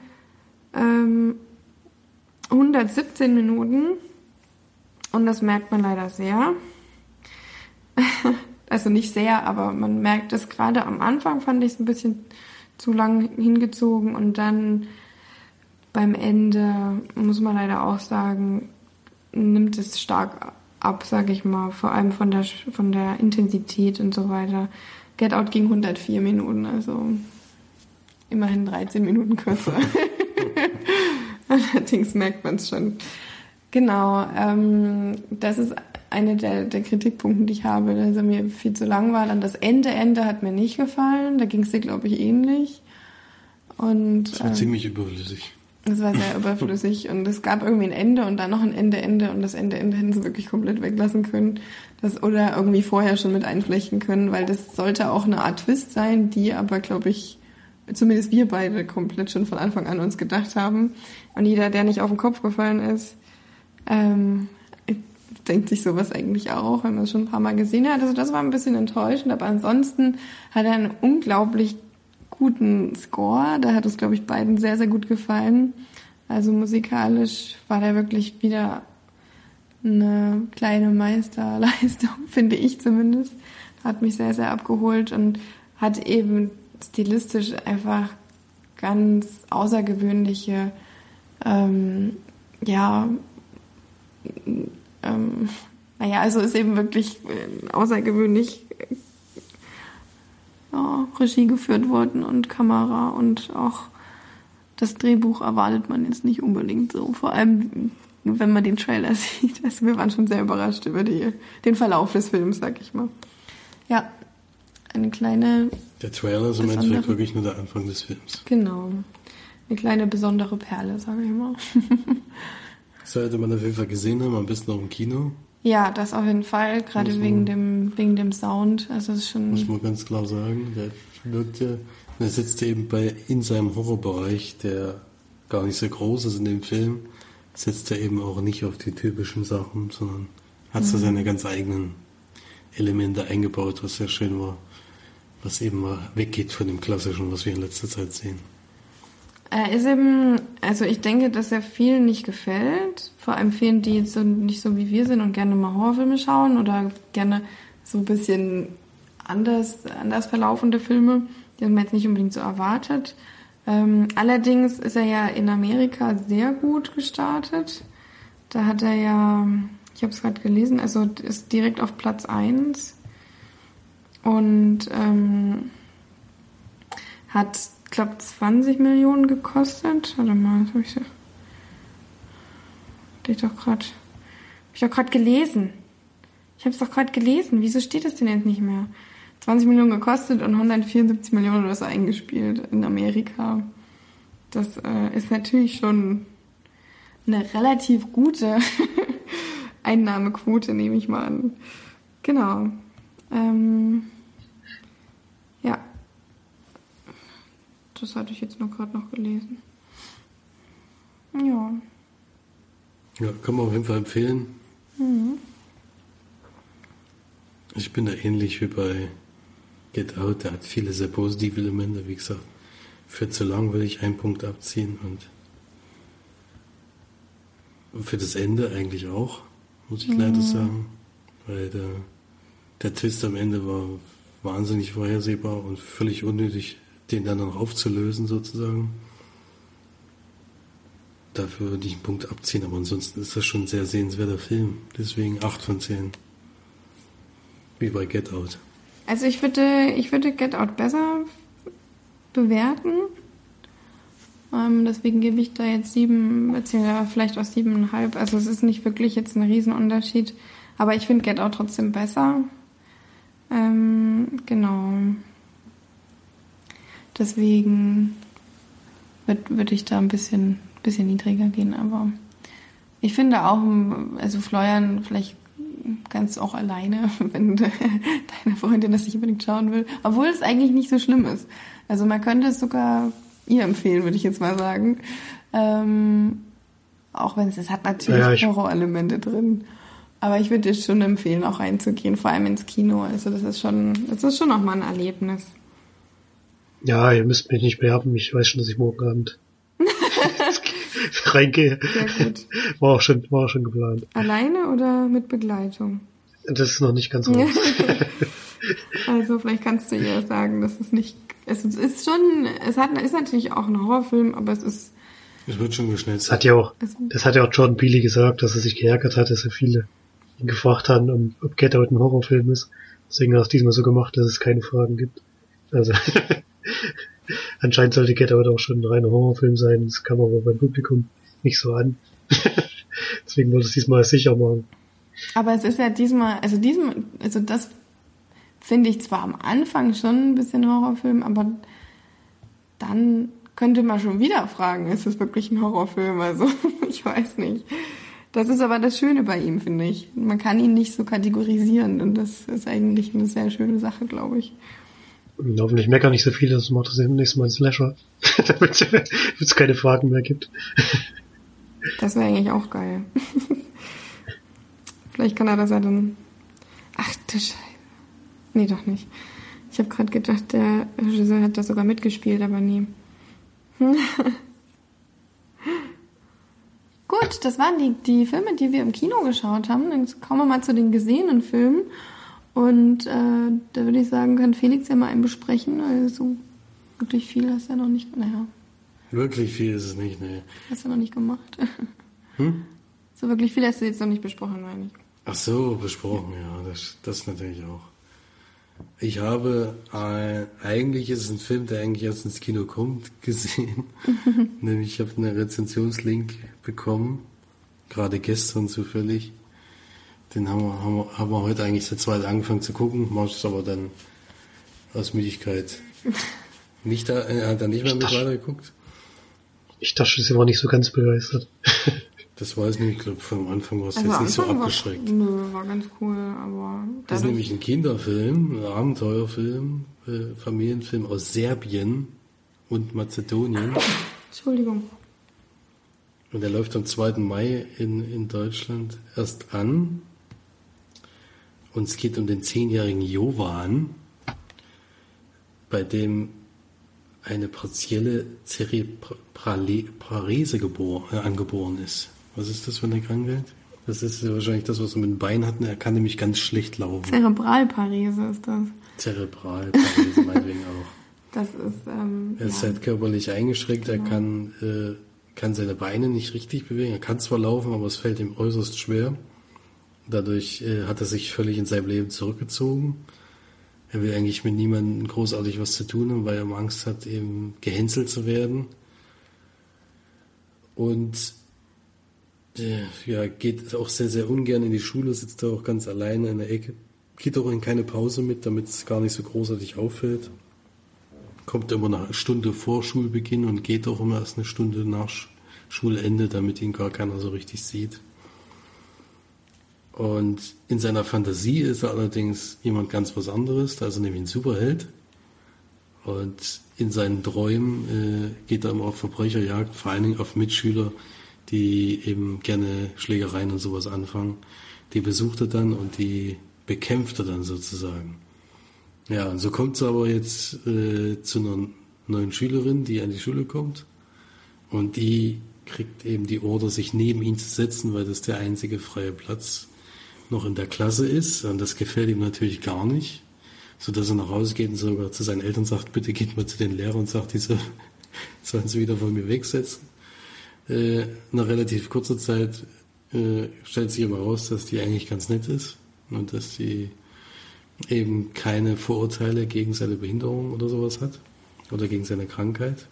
ähm, 117 Minuten. Und das merkt man leider sehr. also nicht sehr, aber man merkt es gerade am Anfang, fand ich es ein bisschen zu lang hingezogen. Und dann beim Ende, muss man leider auch sagen, nimmt es stark ab, sage ich mal. Vor allem von der, von der Intensität und so weiter. Get Out ging 104 Minuten, also immerhin 13 Minuten kürzer. Allerdings merkt man es schon. Genau, ähm, das ist eine der, der Kritikpunkte, die ich habe, dass er mir viel zu lang war. Dann das Ende, Ende hat mir nicht gefallen. Da ging es dir, glaube ich, ähnlich. Und Das war ähm, ziemlich überflüssig. das war sehr überflüssig und es gab irgendwie ein Ende und dann noch ein Ende, Ende und das Ende, Ende hätten sie wirklich komplett weglassen können. Das, oder irgendwie vorher schon mit einflechten können, weil das sollte auch eine Art Twist sein, die aber, glaube ich, zumindest wir beide komplett schon von Anfang an uns gedacht haben. Und jeder, der nicht auf den Kopf gefallen ist, ähm, denkt sich sowas eigentlich auch, wenn man es schon ein paar Mal gesehen hat. Also das war ein bisschen enttäuschend, aber ansonsten hat er einen unglaublich guten Score. Da hat es, glaube ich, beiden sehr, sehr gut gefallen. Also musikalisch war der wirklich wieder eine kleine Meisterleistung, finde ich zumindest. Hat mich sehr, sehr abgeholt und hat eben stilistisch einfach ganz außergewöhnliche, ähm, ja, ähm, naja, also ist eben wirklich äh, außergewöhnlich ja, Regie geführt worden und Kamera und auch das Drehbuch erwartet man jetzt nicht unbedingt so. Vor allem, wenn man den Trailer sieht. Also wir waren schon sehr überrascht über die, den Verlauf des Films, sag ich mal. Ja, eine kleine. Der Trailer ist im Endeffekt wirklich nur der Anfang des Films. Genau. Eine kleine besondere Perle, sage ich mal. Sollte man auf jeden Fall gesehen haben, am besten auch im Kino. Ja, das auf jeden Fall, gerade wegen dem, wegen dem Sound. Also ist schon. Muss man ganz klar sagen, der wirkt ja, er sitzt eben bei, in seinem Horrorbereich, der gar nicht so groß ist in dem Film, setzt er eben auch nicht auf die typischen Sachen, sondern hat so mhm. seine ganz eigenen Elemente eingebaut, was sehr schön war. Was eben mal weggeht von dem Klassischen, was wir in letzter Zeit sehen. Er ist eben, also ich denke, dass er vielen nicht gefällt. Vor allem vielen, die jetzt so nicht so wie wir sind und gerne mal Horrorfilme schauen oder gerne so ein bisschen anders, anders verlaufende Filme. Die wir jetzt nicht unbedingt so erwartet. Ähm, allerdings ist er ja in Amerika sehr gut gestartet. Da hat er ja, ich habe es gerade gelesen, also ist direkt auf Platz 1 und ähm, hat glaube, 20 Millionen gekostet. Warte mal, das habe ich. Hatte ich doch gerade. Ich doch gerade gelesen. Ich habe es doch gerade gelesen. Wieso steht das denn jetzt nicht mehr? 20 Millionen gekostet und 174 Millionen oder so eingespielt in Amerika. Das äh, ist natürlich schon eine relativ gute Einnahmequote, nehme ich mal an. Genau. Ähm, Das hatte ich jetzt nur gerade noch gelesen. Ja. Ja, kann man auf jeden Fall empfehlen. Mhm. Ich bin da ähnlich wie bei Get Out. Der hat viele sehr positive Elemente. Wie gesagt, für zu lang will ich einen Punkt abziehen und für das Ende eigentlich auch, muss ich mhm. leider sagen. Weil der, der Twist am Ende war wahnsinnig vorhersehbar und völlig unnötig den dann noch aufzulösen sozusagen. Dafür würde ich einen Punkt abziehen, aber ansonsten ist das schon ein sehr sehenswerter Film. Deswegen 8 von 10. Wie bei Get Out. Also ich würde, ich würde Get Out besser bewerten. Ähm, deswegen gebe ich da jetzt sieben, beziehungsweise vielleicht auch siebeneinhalb. Also es ist nicht wirklich jetzt ein Riesenunterschied. Aber ich finde Get Out trotzdem besser. Ähm, genau. Deswegen würde würd ich da ein bisschen, bisschen niedriger gehen. Aber ich finde auch, also Fleuern, vielleicht kannst du auch alleine, wenn deine Freundin das nicht unbedingt schauen will. Obwohl es eigentlich nicht so schlimm ist. Also man könnte es sogar ihr empfehlen, würde ich jetzt mal sagen. Ähm, auch wenn es, es hat natürlich ja, Horrorelemente drin. Aber ich würde dir schon empfehlen, auch reinzugehen, vor allem ins Kino. Also das ist schon, das ist schon nochmal ein Erlebnis. Ja, ihr müsst mich nicht bewerben. Ich weiß schon, dass ich morgen Abend reingehe. War auch schon, war auch schon geplant. Alleine oder mit Begleitung? Das ist noch nicht ganz raus. also vielleicht kannst du ihr sagen, dass es nicht, es ist schon, es hat, ist natürlich auch ein Horrorfilm, aber es ist es wird schon geschnellt. Das hat ja auch, das hat ja auch Jordan Peele gesagt, dass er sich geärgert hat, dass so viele ihn gefragt haben, ob Get Out ein Horrorfilm ist. Deswegen hat er es diesmal so gemacht, dass es keine Fragen gibt. Also Anscheinend sollte Get Out auch schon ein reiner Horrorfilm sein. Das kam aber beim Publikum nicht so an. Deswegen wollte es diesmal sicher machen. Aber es ist ja diesmal, also diesmal, also das finde ich zwar am Anfang schon ein bisschen Horrorfilm, aber dann könnte man schon wieder fragen, ist es wirklich ein Horrorfilm? Also, ich weiß nicht. Das ist aber das Schöne bei ihm, finde ich. Man kann ihn nicht so kategorisieren und das ist eigentlich eine sehr schöne Sache, glaube ich. Hoffentlich meckern nicht so viele, das macht das nächste Mal ein Slasher. Damit es keine Fragen mehr gibt. das wäre eigentlich auch geil. Vielleicht kann er das ja dann. Ach du Scheiße. Nee, doch nicht. Ich habe gerade gedacht, der Regisseur hat da sogar mitgespielt, aber nie. Gut, das waren die, die Filme, die wir im Kino geschaut haben. Dann kommen wir mal zu den gesehenen Filmen. Und äh, da würde ich sagen, kann Felix ja mal einen besprechen. Also wirklich viel hast du ja noch nicht. Naja. Wirklich viel ist es nicht, ne. Hast du noch nicht gemacht. Hm? So wirklich viel hast du jetzt noch nicht besprochen, meine ich. Ach so, besprochen, ja, das, das natürlich auch. Ich habe, äh, eigentlich ist es ein Film, der eigentlich erst ins Kino kommt, gesehen. Nämlich, ich habe einen Rezensionslink bekommen, gerade gestern zufällig. Den haben wir, haben wir, haben wir heute eigentlich seit zweit angefangen zu gucken, mach es aber dann aus Müdigkeit nicht da, er hat dann nicht mehr mit weitergeguckt. Ich dachte, sie war nicht so ganz begeistert. Das weiß nicht, ich glaube, vom Anfang war es Also jetzt nicht so abgeschreckt. War, nö, war ganz cool, aber Das ist nämlich ein Kinderfilm, ein Abenteuerfilm, äh, Familienfilm aus Serbien und Mazedonien. Entschuldigung. Und der läuft am 2. Mai in, in Deutschland erst an. Und es geht um den zehnjährigen Jovan, bei dem eine partielle Zerebralese äh, angeboren ist. Was ist das für eine Krankheit? Das ist wahrscheinlich das, was er mit dem Bein hat. Er kann nämlich ganz schlecht laufen. Zerebralparese ist das. Zerebralparese meinetwegen auch. Das ist, ähm, Er ist ja. halt körperlich eingeschränkt, er kann, äh, kann seine Beine nicht richtig bewegen. Er kann zwar laufen, aber es fällt ihm äußerst schwer. Dadurch äh, hat er sich völlig in seinem Leben zurückgezogen. Er will eigentlich mit niemandem großartig was zu tun haben, weil er Angst hat, eben gehänselt zu werden. Und äh, ja, geht auch sehr, sehr ungern in die Schule, sitzt da auch ganz alleine in der Ecke. Geht auch in keine Pause mit, damit es gar nicht so großartig auffällt kommt immer eine Stunde vor Schulbeginn und geht auch immer erst eine Stunde nach Sch- Schulende, damit ihn gar keiner so richtig sieht. Und in seiner Fantasie ist er allerdings jemand ganz was anderes, da ist er nämlich ein Superheld. Und in seinen Träumen äh, geht er immer auf Verbrecherjagd, vor allen Dingen auf Mitschüler, die eben gerne Schlägereien und sowas anfangen. Die besucht er dann und die bekämpft er dann sozusagen. Ja, und so kommt es aber jetzt äh, zu einer neuen Schülerin, die an die Schule kommt. Und die kriegt eben die Order, sich neben ihn zu setzen, weil das der einzige freie Platz noch in der Klasse ist. Und das gefällt ihm natürlich gar nicht. So dass er nach Hause geht und sogar zu seinen Eltern sagt, bitte geht mal zu den Lehrern und sagt, diese sollen sie wieder von mir wegsetzen. Äh, nach relativ kurzer Zeit äh, stellt sich aber raus, dass die eigentlich ganz nett ist und dass sie eben keine Vorurteile gegen seine Behinderung oder sowas hat oder gegen seine Krankheit.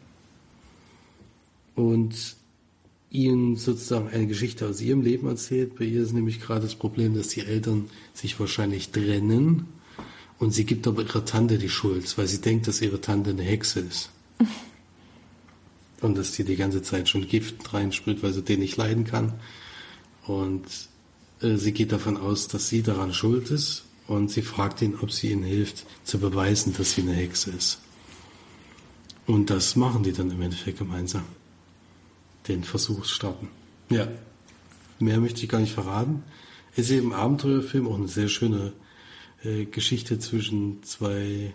Und ihnen sozusagen eine Geschichte aus ihrem Leben erzählt. Bei ihr ist nämlich gerade das Problem, dass die Eltern sich wahrscheinlich trennen und sie gibt aber ihrer Tante die Schuld, weil sie denkt, dass ihre Tante eine Hexe ist. Und dass die die ganze Zeit schon Gift reinsprüht, weil sie den nicht leiden kann. Und äh, sie geht davon aus, dass sie daran schuld ist und sie fragt ihn, ob sie ihnen hilft, zu beweisen, dass sie eine Hexe ist. Und das machen die dann im Endeffekt gemeinsam. Den Versuch starten. Ja, mehr möchte ich gar nicht verraten. Ist eben ein Abenteuerfilm, auch eine sehr schöne äh, Geschichte zwischen zwei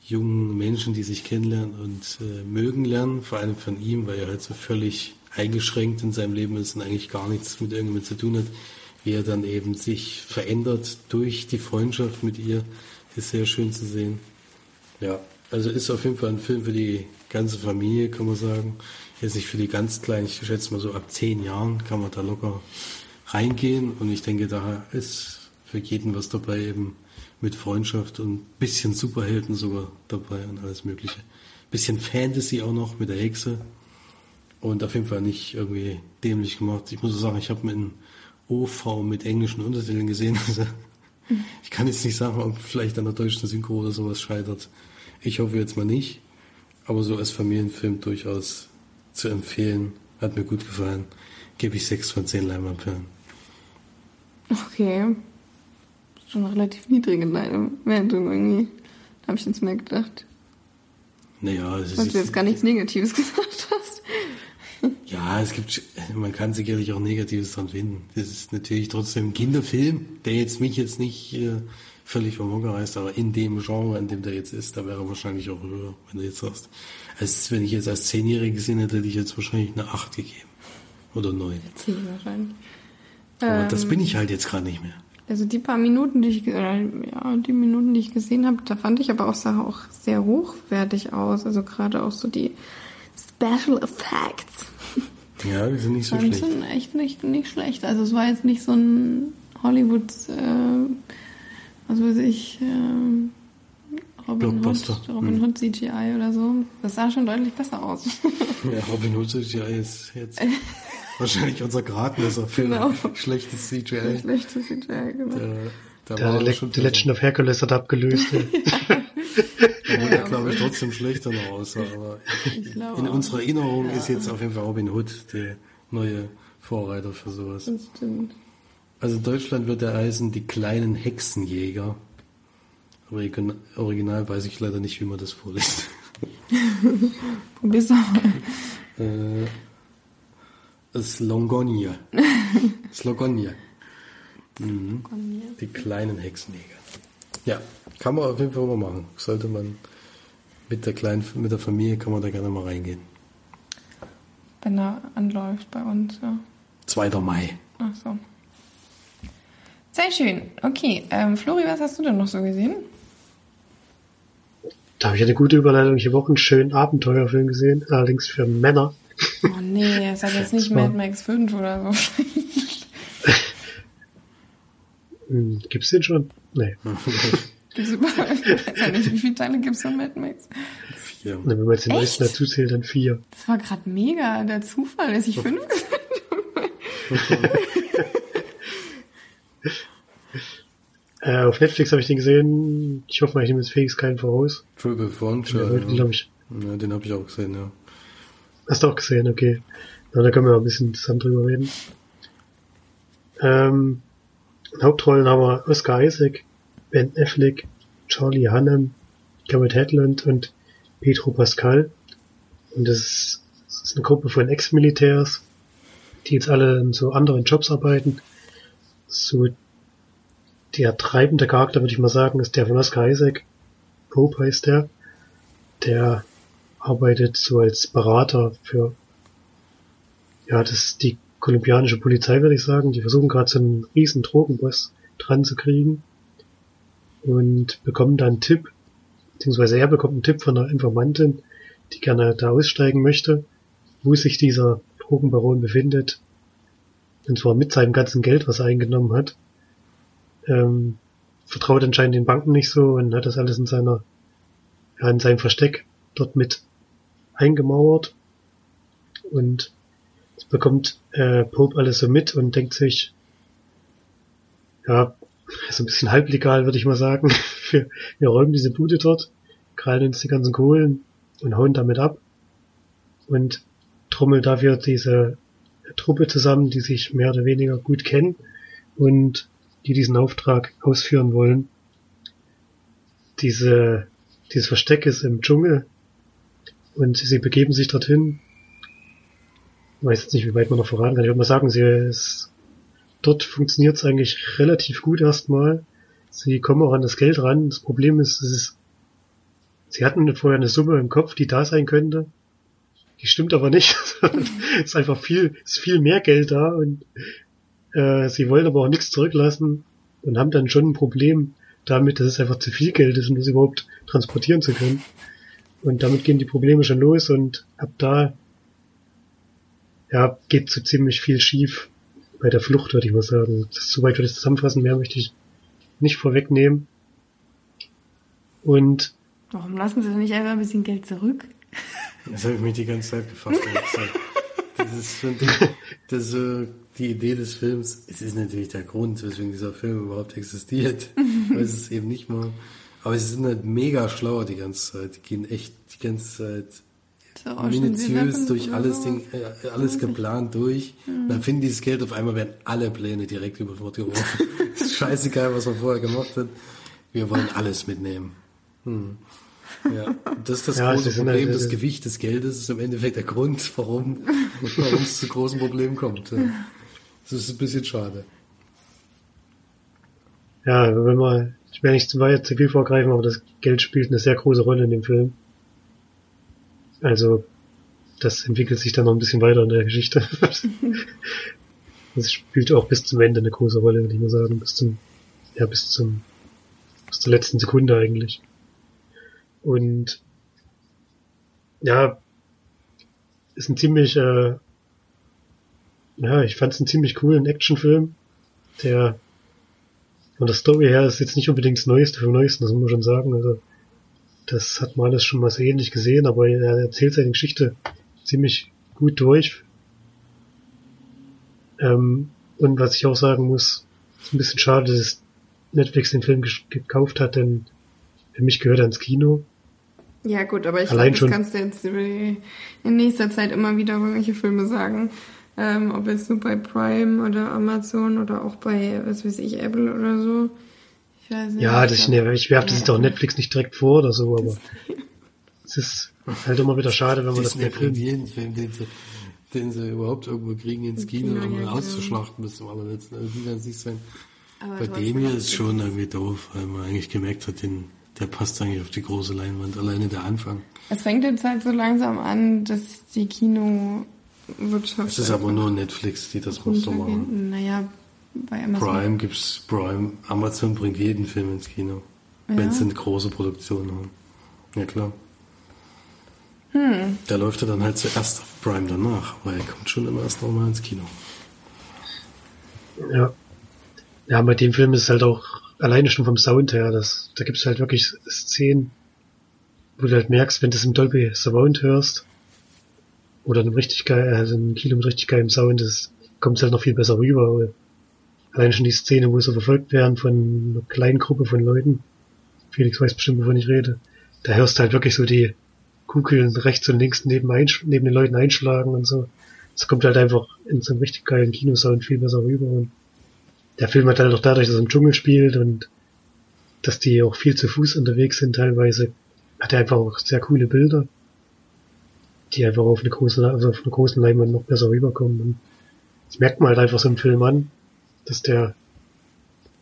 jungen Menschen, die sich kennenlernen und äh, mögen lernen, vor allem von ihm, weil er halt so völlig eingeschränkt in seinem Leben ist und eigentlich gar nichts mit irgendjemandem zu tun hat, wie er dann eben sich verändert durch die Freundschaft mit ihr, ist sehr schön zu sehen. Ja, also ist auf jeden Fall ein Film für die ganze Familie, kann man sagen. Jetzt nicht für die ganz Kleinen, ich schätze mal so ab zehn Jahren kann man da locker reingehen und ich denke, da ist für jeden was dabei eben mit Freundschaft und bisschen Superhelden sogar dabei und alles mögliche. Bisschen Fantasy auch noch mit der Hexe und auf jeden Fall nicht irgendwie dämlich gemacht. Ich muss sagen, ich habe mit einem OV mit englischen Untertiteln gesehen. Also ich kann jetzt nicht sagen, ob vielleicht an der deutschen Synchro oder sowas scheitert. Ich hoffe jetzt mal nicht. Aber so als Familienfilm durchaus zu empfehlen. Hat mir gut gefallen. Gebe ich sechs von zehn Leinwandperlen. Okay. Schon eine relativ niedrige Wertung irgendwie. Da habe ich jetzt mehr gedacht. Naja, es Weil ist, du jetzt gar nichts Negatives gesagt hast. ja, Ja, es gibt, man kann sicherlich auch Negatives dran finden. Das ist natürlich trotzdem ein Kinderfilm, der jetzt mich jetzt nicht äh, völlig reißt, aber in dem Genre, in dem der jetzt ist, da wäre er wahrscheinlich auch höher, wenn du jetzt sagst. Als wenn ich jetzt als Zehnjährige gesehen hätte, hätte ich jetzt wahrscheinlich eine 8 gegeben. Oder 9. Zehn wahrscheinlich. Aber Ähm, das bin ich halt jetzt gerade nicht mehr. Also die paar Minuten, die ich, oder, ja, die Minuten, die ich gesehen habe, da fand ich aber auch Sache auch sehr hochwertig aus. Also gerade auch so die Special Effects. Ja, die sind nicht so schlecht. schon echt nicht, nicht schlecht. Also es war jetzt nicht so ein Hollywood, äh, weiß ich, äh, Robin Hood, Blockbuster. Robin Hm. Hood CGI oder so. Das sah schon deutlich besser aus. Ja, Robin Hood CGI ist jetzt wahrscheinlich unser Gradmesser für Genau. schlechtes CGI. Schlechtes CGI, genau. Da Der, war Le schon The Legend of Hercules hat abgelöst. ja. Da wurde, glaube ich, trotzdem schlechter noch aussah. Aber in unserer Erinnerung ist jetzt auf jeden Fall Robin Hood der neue Vorreiter für sowas. Das stimmt. Also in Deutschland wird er heißen die kleinen Hexenjäger. Aber Origin- original weiß ich leider nicht, wie man das vorliest. Probier's doch mal. Äh, Slongonia. Slogonia. Mhm. Die kleinen Hexenjäger. Ja, kann man auf jeden Fall mal machen. Sollte man mit der kleinen, mit der Familie kann man da gerne mal reingehen. Wenn er anläuft bei uns, ja. 2. Mai. Ach so. Sehr schön. Okay, ähm, Flori, was hast du denn noch so gesehen? Da habe ich eine gute Überleitung. Ich habe auch einen schönen Abenteuerfilm gesehen, allerdings für Männer. Oh nee, es hat jetzt nicht Mad Max 5 oder so. Hm, gibt's den schon? Nee. Gibt's überall. Ich weiß ja nicht, wie viele Teile gibt's von Mad Max? Vier. Wenn man jetzt den Echt? neuesten dazu zählt, dann vier. Das war gerade mega, der Zufall, dass ich fünf gesagt Äh, auf Netflix habe ich den gesehen. Ich hoffe mal, ich nehme jetzt Felix keinen voraus. Triple Frontier. wollte, Ja. ich. Ja, den habe ich auch gesehen, ja. Hast du auch gesehen, okay. Na, da können wir mal ein bisschen zusammen drüber reden. Ähm, Hauptrollen haben wir Oscar Isaac, Ben Affleck, Charlie Hunnam, Garrett Hedlund und Pedro Pascal. Und das ist, das ist eine Gruppe von Ex-Militärs, die jetzt alle in so anderen Jobs arbeiten. So der treibende Charakter, würde ich mal sagen, ist der von Oscar Isaac. Pope heißt der. Der arbeitet so als Berater für, ja, das ist die kolumbianische Polizei, würde ich sagen. Die versuchen gerade so einen riesen Drogenboss dran zu kriegen und bekommen dann einen Tipp, beziehungsweise er bekommt einen Tipp von einer Informantin, die gerne da aussteigen möchte, wo sich dieser Drogenbaron befindet. Und zwar mit seinem ganzen Geld, was er eingenommen hat. Ähm, vertraut anscheinend den Banken nicht so und hat das alles in seiner, ja, in seinem Versteck dort mit eingemauert. Und das bekommt äh, Pope alles so mit und denkt sich, ja, so ein bisschen halblegal, würde ich mal sagen. wir, wir räumen diese Bude dort, krallen uns die ganzen Kohlen und hauen damit ab und trommeln dafür diese Truppe zusammen, die sich mehr oder weniger gut kennen und die diesen Auftrag ausführen wollen. Diese, dieses Versteck ist im Dschungel und sie begeben sich dorthin. Ich weiß jetzt nicht, wie weit man noch verraten kann. Ich würde mal sagen, sie ist, dort funktioniert es eigentlich relativ gut erstmal. Sie kommen auch an das Geld ran. Das Problem ist, es ist, sie hatten vorher eine Summe im Kopf, die da sein könnte. Die stimmt aber nicht. es ist einfach viel, es ist viel mehr Geld da und äh, sie wollen aber auch nichts zurücklassen und haben dann schon ein Problem damit, dass es einfach zu viel Geld ist, um das überhaupt transportieren zu können. Und damit gehen die Probleme schon los und ab da ja, geht so ziemlich viel schief bei der Flucht, würde ich mal sagen. Das, soweit würde ich zusammenfassen, mehr möchte ich nicht vorwegnehmen. Und Warum lassen sie denn nicht einfach ein bisschen Geld zurück? Das habe ich mich die ganze Zeit gefasst. Das ist schon die, das ist so die Idee des Films. Es ist natürlich der Grund, weswegen dieser Film überhaupt existiert. Weil es ist eben nicht mal. Aber sie sind halt mega schlau die ganze Zeit. Die gehen echt die ganze Zeit So Ocean's minutiös durch alles. Ding, äh, alles geplant durch. Und dann finden die das Geld auf einmal werden alle Pläne direkt über Bord geworfen. ist scheißegal, was man vorher gemacht hat. Wir wollen alles mitnehmen. Hm. Ja, das ist das Ja, große sind Problem. Das Gewicht des Geldes ist im Endeffekt der Grund, warum, es zu großen Problemen kommt. Das ist ein bisschen schade. Ja, wenn man, ich will nicht zu weit zu viel vorgreifen, aber das Geld spielt eine sehr große Rolle in dem Film. Also, das entwickelt sich dann noch ein bisschen weiter in der Geschichte. Das spielt auch bis zum Ende eine große Rolle, würde ich mal sagen. Bis zum, ja, bis zum, bis zur letzten Sekunde eigentlich. Und, ja, ist ein ziemlich, äh, ja, ich fand es einen ziemlich coolen Actionfilm, der von der Story her ist jetzt nicht unbedingt das Neueste vom Neuesten, das muss man schon sagen. Also, das hat man alles schon mal so ähnlich gesehen, aber er erzählt seine Geschichte ziemlich gut durch. Ähm, und was ich auch sagen muss, ist ein bisschen schade, dass Netflix den Film gekauft hat, denn für mich gehört er ins Kino. Ja, gut, aber ich Allein glaube, das kannst du jetzt in nächster Zeit immer wieder über welche Filme sagen. Ähm, ob jetzt nur bei Prime oder Amazon oder auch bei, was weiß ich, Apple oder so. Ich weiß nicht. Ja, das, ich nee, ich werfe das Ja. jetzt auch Netflix nicht direkt vor oder so, aber es ist halt immer wieder schade, wenn man das bringt Filmen jeden Film, den sie, den sie überhaupt irgendwo kriegen, ins Kino, Kino, um ja, ihn genau. auszuschlachten bis zum allerletzten. Also die werden es nicht sein. Aber Bei dem hier ist ist- schon irgendwie doof, weil man eigentlich gemerkt hat, den, der passt eigentlich auf die große Leinwand. Alleine der Anfang. Es fängt jetzt halt so langsam an, dass die Kinowirtschaft. Es ist aber nur Netflix, die das noch so machen. Naja, bei Amazon. Prime gibt's Prime. Amazon bringt jeden Film ins Kino. Ja. Wenn sie eine große Produktion haben. Ja klar. Hm. Der läuft ja dann halt zuerst auf Prime danach, weil er kommt schon immer erst nochmal ins Kino. Ja. Ja, bei dem Film ist es halt auch alleine schon vom Sound her, das, da gibt es halt wirklich Szenen, wo du halt merkst, wenn du es im Dolby Surround hörst, oder einem richtig geil, also im Kino mit richtig geilem Sound, das kommt halt noch viel besser rüber. Weil Allein schon die Szene, wo sie verfolgt werden von einer kleinen Gruppe von Leuten. Felix weiß bestimmt, wovon ich rede. Da hörst du halt wirklich so die Kugeln rechts und links neben, neben den Leuten einschlagen und so. Das kommt halt einfach in so einem richtig geilen Kinosound viel besser rüber. Und der Film hat halt auch dadurch, dass er im Dschungel spielt und dass die auch viel zu Fuß unterwegs sind teilweise, hat er einfach auch sehr coole Bilder, die einfach auf eine große, also auf einer großen Leinwand noch besser rüberkommen. Und das merkt man halt einfach so im Film an, dass der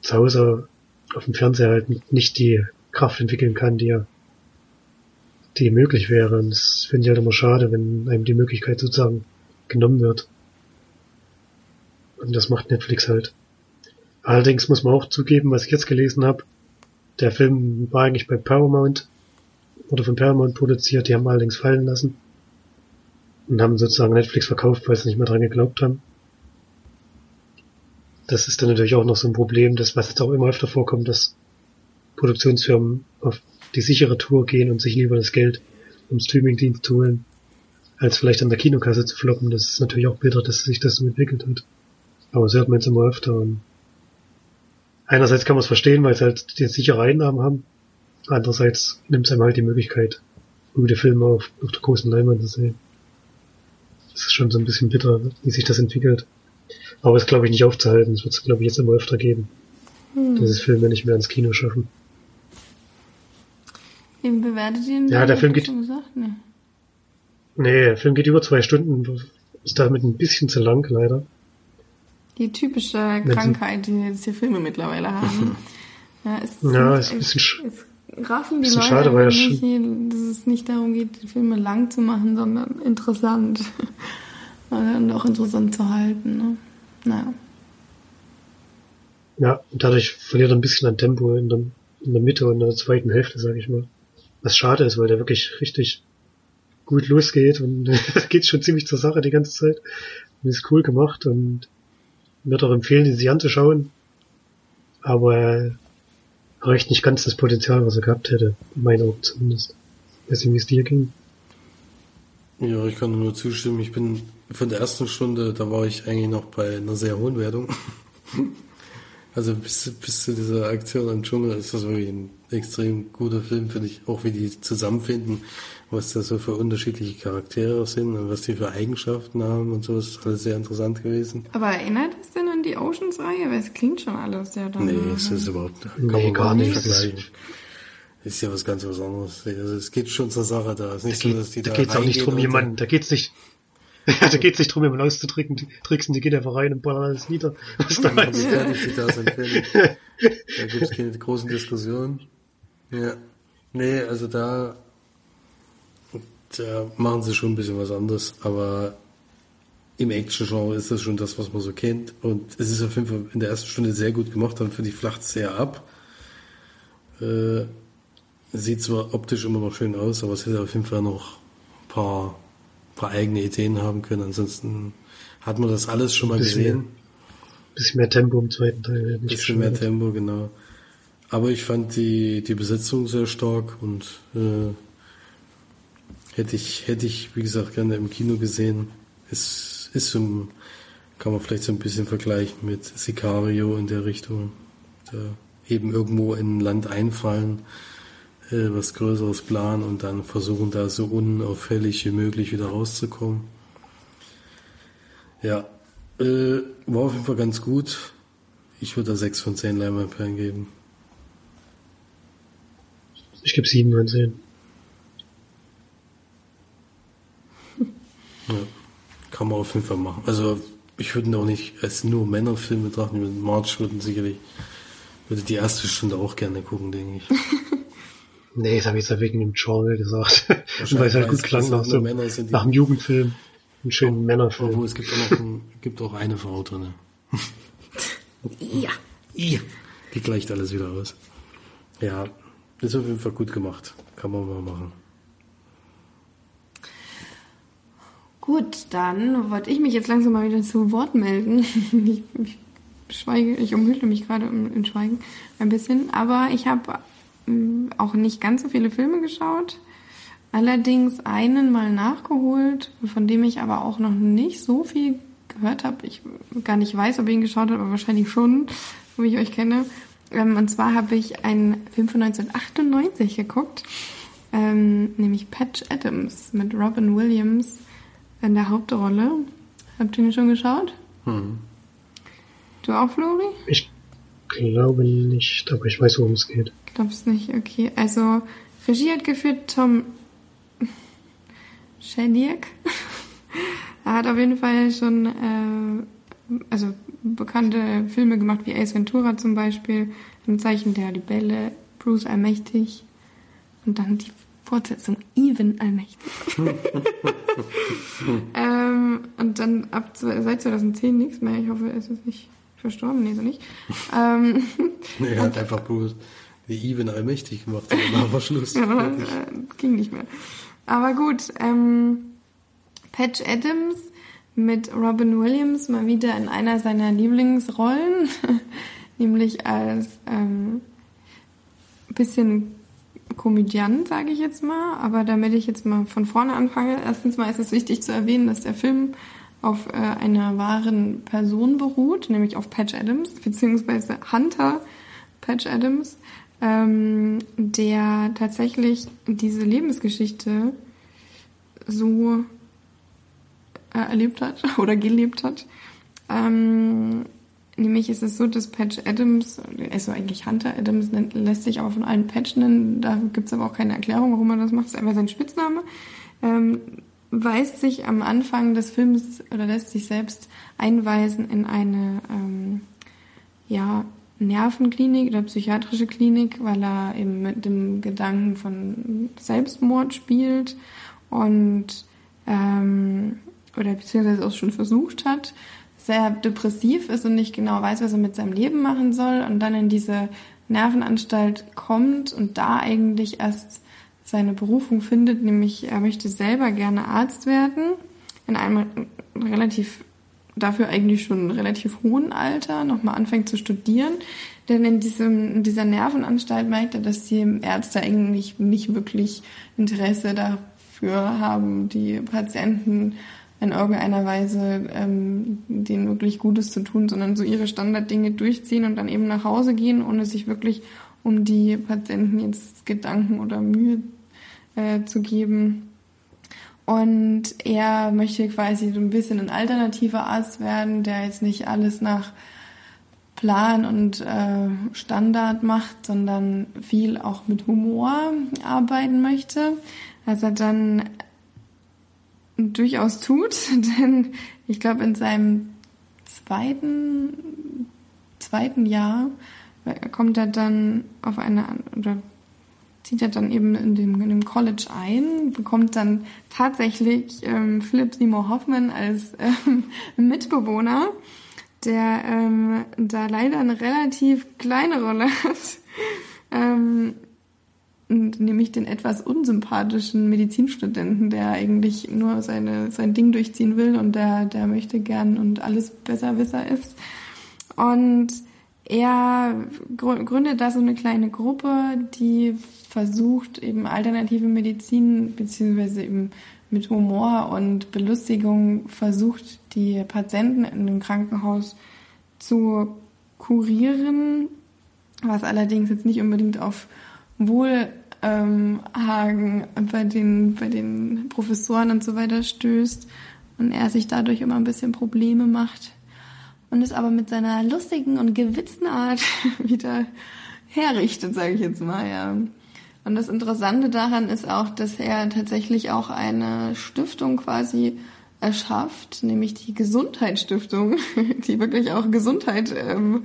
zu Hause auf dem Fernseher halt nicht die Kraft entwickeln kann, die er, die möglich wäre. Und das finde ich halt immer schade, wenn einem die Möglichkeit sozusagen genommen wird. Und das macht Netflix halt. Allerdings muss man auch zugeben, was ich jetzt gelesen habe, der Film war eigentlich bei Paramount, wurde von Paramount produziert, die haben allerdings fallen lassen und haben sozusagen Netflix verkauft, weil sie nicht mehr dran geglaubt haben. Das ist dann natürlich auch noch so ein Problem, das was jetzt auch immer öfter vorkommt, dass Produktionsfirmen auf die sichere Tour gehen und sich lieber das Geld im Streamingdienst holen, als vielleicht an der Kinokasse zu floppen. Das ist natürlich auch bitter, dass sich das so entwickelt hat. Aber das hört man jetzt immer öfter und einerseits kann man es verstehen, weil sie halt die sichere Einnahmen haben. Andererseits nimmt es einem halt die Möglichkeit, gute Filme auf, auf der großen Leinwand zu sehen. Das ist schon so ein bisschen bitter, wie sich das entwickelt. Aber es glaube ich nicht aufzuhalten. Es wird es glaube ich jetzt immer öfter geben, Hm. dass es Filme nicht mehr ins Kino schaffen. Wie bewertet ihr den? Ja, der Film geht- gesagt? Nee. Nee, der Film geht über zwei Stunden, ist damit ein bisschen zu lang leider. Die typische Krankheit, die jetzt hier Filme mittlerweile haben. ja, es Ja, ist ein bisschen sch- es raffen die Leute schade, weil nicht, dass es nicht darum geht, die Filme lang zu machen, sondern interessant. und auch interessant zu halten. Ne? Naja. Ja, und dadurch verliert er ein bisschen an Tempo in der, in der Mitte und in der zweiten Hälfte, sage ich mal. Was schade ist, weil der wirklich richtig gut losgeht und geht schon ziemlich zur Sache die ganze Zeit. Und ist cool gemacht und wird auch empfehlen, ihn sich anzuschauen. Aber er erreicht nicht ganz das Potenzial, was er gehabt hätte. In Augen zumindest. Nicht, wie es dir ging. Ja, ich kann nur zustimmen. Ich bin von der ersten Stunde, da war ich eigentlich noch bei einer sehr hohen Wertung. Also bis, bis zu dieser Aktion im Dschungel ist das wirklich ein extrem guter Film, finde ich. Auch wie die zusammenfinden, was da so für unterschiedliche Charaktere sind und was die für Eigenschaften haben und so. Das ist alles sehr interessant gewesen. Aber erinnert es denn an die Oceans-Reihe? Weil es klingt schon alles sehr danach. Nee, es ist überhaupt kann Nee, man gar gar nicht vergleichen. ist ja was ganz was anderes. Also es geht schon zur Sache da. Es ist nicht da so, dass die da da geht's auch nicht drum, jemanden, da geht's nicht, da geht's nicht drum, jemanden auszutricksen, die tricksen, die gehen einfach rein und ballern alles nieder. Was da ist. fertig, da sind fertig. Da gibt's keine großen Diskussionen. Ja. Nee, also da, da machen sie schon ein bisschen was anderes, aber im Action-Genre ist das schon das, was man so kennt. Und es ist auf jeden Fall in der ersten Stunde sehr gut gemacht, dann finde ich flacht sehr ab. Äh, sieht zwar optisch immer noch schön aus, aber es hätte auf jeden Fall noch ein paar, paar eigene Ideen haben können. Ansonsten hat man das alles schon mal Bisschen gesehen. Bisschen mehr Tempo im zweiten Teil. Bisschen mehr. Tempo, genau. Aber ich fand die, die Besetzung sehr stark und äh, hätte ich, hätte ich, wie gesagt, gerne im Kino gesehen. Es ist so, ein- kann man vielleicht so ein bisschen vergleichen mit Sicario in der Richtung. Da eben irgendwo in ein Land einfallen, äh, was Größeres planen und dann versuchen da so unauffällig wie möglich wieder rauszukommen. Ja, äh, war auf jeden Fall ganz gut. Ich würde da 6 von 10 Leinwandperlen geben. Ich gebe sieben von zehn. Ja, kann man auf jeden Fall machen. Also ich würde ihn auch nicht als nur Männerfilm betrachten. Mit March würden sicherlich, würde die erste Stunde auch gerne gucken, denke ich. Nee, das habe ich jetzt ja wegen dem Genre gesagt. Und weil es halt gut klang nach, so, Männer sind, nach einem Jugendfilm. Einen schönen Männerfilm. Obwohl es gibt auch noch ein, gibt auch eine Frau drin. Ja. Ja. Die gleicht alles wieder aus. Ja, ist auf jeden Fall gut gemacht. Kann man mal machen. Gut, dann wollte ich mich jetzt langsam mal wieder zu Wort melden. Ich, ich schweige, ich umhülle mich gerade im- in Schweigen ein bisschen, aber ich habe auch nicht ganz so viele Filme geschaut. Allerdings einen mal nachgeholt, von dem ich aber auch noch nicht so viel gehört habe. Ich gar nicht weiß, ob ich ihn geschaut habe, aber wahrscheinlich schon, wie ich euch kenne. Ähm, und zwar habe ich einen Film von 1998 geguckt, ähm, nämlich Patch Adams mit Robin Williams in der Hauptrolle. Habt ihr ihn schon geschaut? Hm. Du auch, Flori? Ich glaube nicht, aber ich weiß, worum es geht. Glaubst nicht, okay. Also, Regie hat geführt Tom Shadyac. er hat auf jeden Fall schon äh, also bekannte Filme gemacht, wie Ace Ventura zum Beispiel, Im Zeichen der Libelle, Bruce Allmächtig und dann die Fortsetzung Even Allmächtig. ähm, und dann ab seit 2010 nichts mehr. Ich hoffe, er ist nicht verstorben. Nee, so nicht. ähm, Nee, er hat einfach bloß die Even allmächtig gemacht dann war Schluss. Äh, ging nicht mehr. Aber gut, ähm, Patch Adams mit Robin Williams mal wieder in einer seiner Lieblingsrollen, nämlich als ähm, bisschen Komödiant, sage ich jetzt mal. Aber damit ich jetzt mal von vorne anfange, erstens mal ist es wichtig zu erwähnen, dass der Film auf äh, einer wahren Person beruht, nämlich auf Patch Adams, beziehungsweise Hunter Patch Adams, ähm, der tatsächlich diese Lebensgeschichte so äh, erlebt hat oder gelebt hat. Ähm, nämlich ist es so, dass Patch Adams, also eigentlich Hunter Adams, nennt, lässt sich aber von allen Patch nennen, da gibt es aber auch keine Erklärung, warum er das macht, das ist einfach sein Spitzname, ähm, weist sich am Anfang des Films oder lässt sich selbst einweisen in eine ähm, ja, Nervenklinik oder psychiatrische Klinik, weil er eben mit dem Gedanken von Selbstmord spielt und ähm, oder beziehungsweise auch schon versucht hat, sehr depressiv ist und nicht genau weiß, was er mit seinem Leben machen soll und dann in diese Nervenanstalt kommt und da eigentlich erst seine Berufung findet, nämlich er möchte selber gerne Arzt werden, in einem relativ dafür eigentlich schon relativ hohen Alter nochmal anfängt zu studieren. Denn in, diesem, in dieser Nervenanstalt merkt er, dass die Ärzte eigentlich nicht wirklich Interesse dafür haben, die Patienten in irgendeiner Weise ähm, denen wirklich Gutes zu tun, sondern so ihre Standarddinge durchziehen und dann eben nach Hause gehen, ohne sich wirklich um die Patienten jetzt Gedanken oder Mühe äh, zu geben. Und er möchte quasi so ein bisschen ein alternativer Arzt werden, der jetzt nicht alles nach Plan und äh, Standard macht, sondern viel auch mit Humor arbeiten möchte, was er dann durchaus tut, denn ich glaube in seinem zweiten zweiten Jahr kommt er dann auf eine oder zieht er dann eben in dem, in dem College ein, bekommt dann tatsächlich ähm, Philip Seymour Hoffman als ähm, Mitbewohner, der ähm, da leider eine relativ kleine Rolle hat. ähm, nämlich den etwas unsympathischen Medizinstudenten, der eigentlich nur seine, sein Ding durchziehen will und der, der möchte gern und alles Besserwisser ist. Und er gründet da so eine kleine Gruppe, die versucht, eben alternative Medizin beziehungsweise eben mit Humor und Belustigung versucht, die Patienten in dem Krankenhaus zu kurieren, was allerdings jetzt nicht unbedingt auf Wohlhagen bei den, bei den Professoren und so weiter stößt und er sich dadurch immer ein bisschen Probleme macht und es aber mit seiner lustigen und gewitzten Art wieder herrichtet, sage ich jetzt mal, ja. Und das Interessante daran ist auch, dass er tatsächlich auch eine Stiftung quasi erschafft, nämlich die Gesundheitsstiftung, die wirklich auch Gesundheit ähm,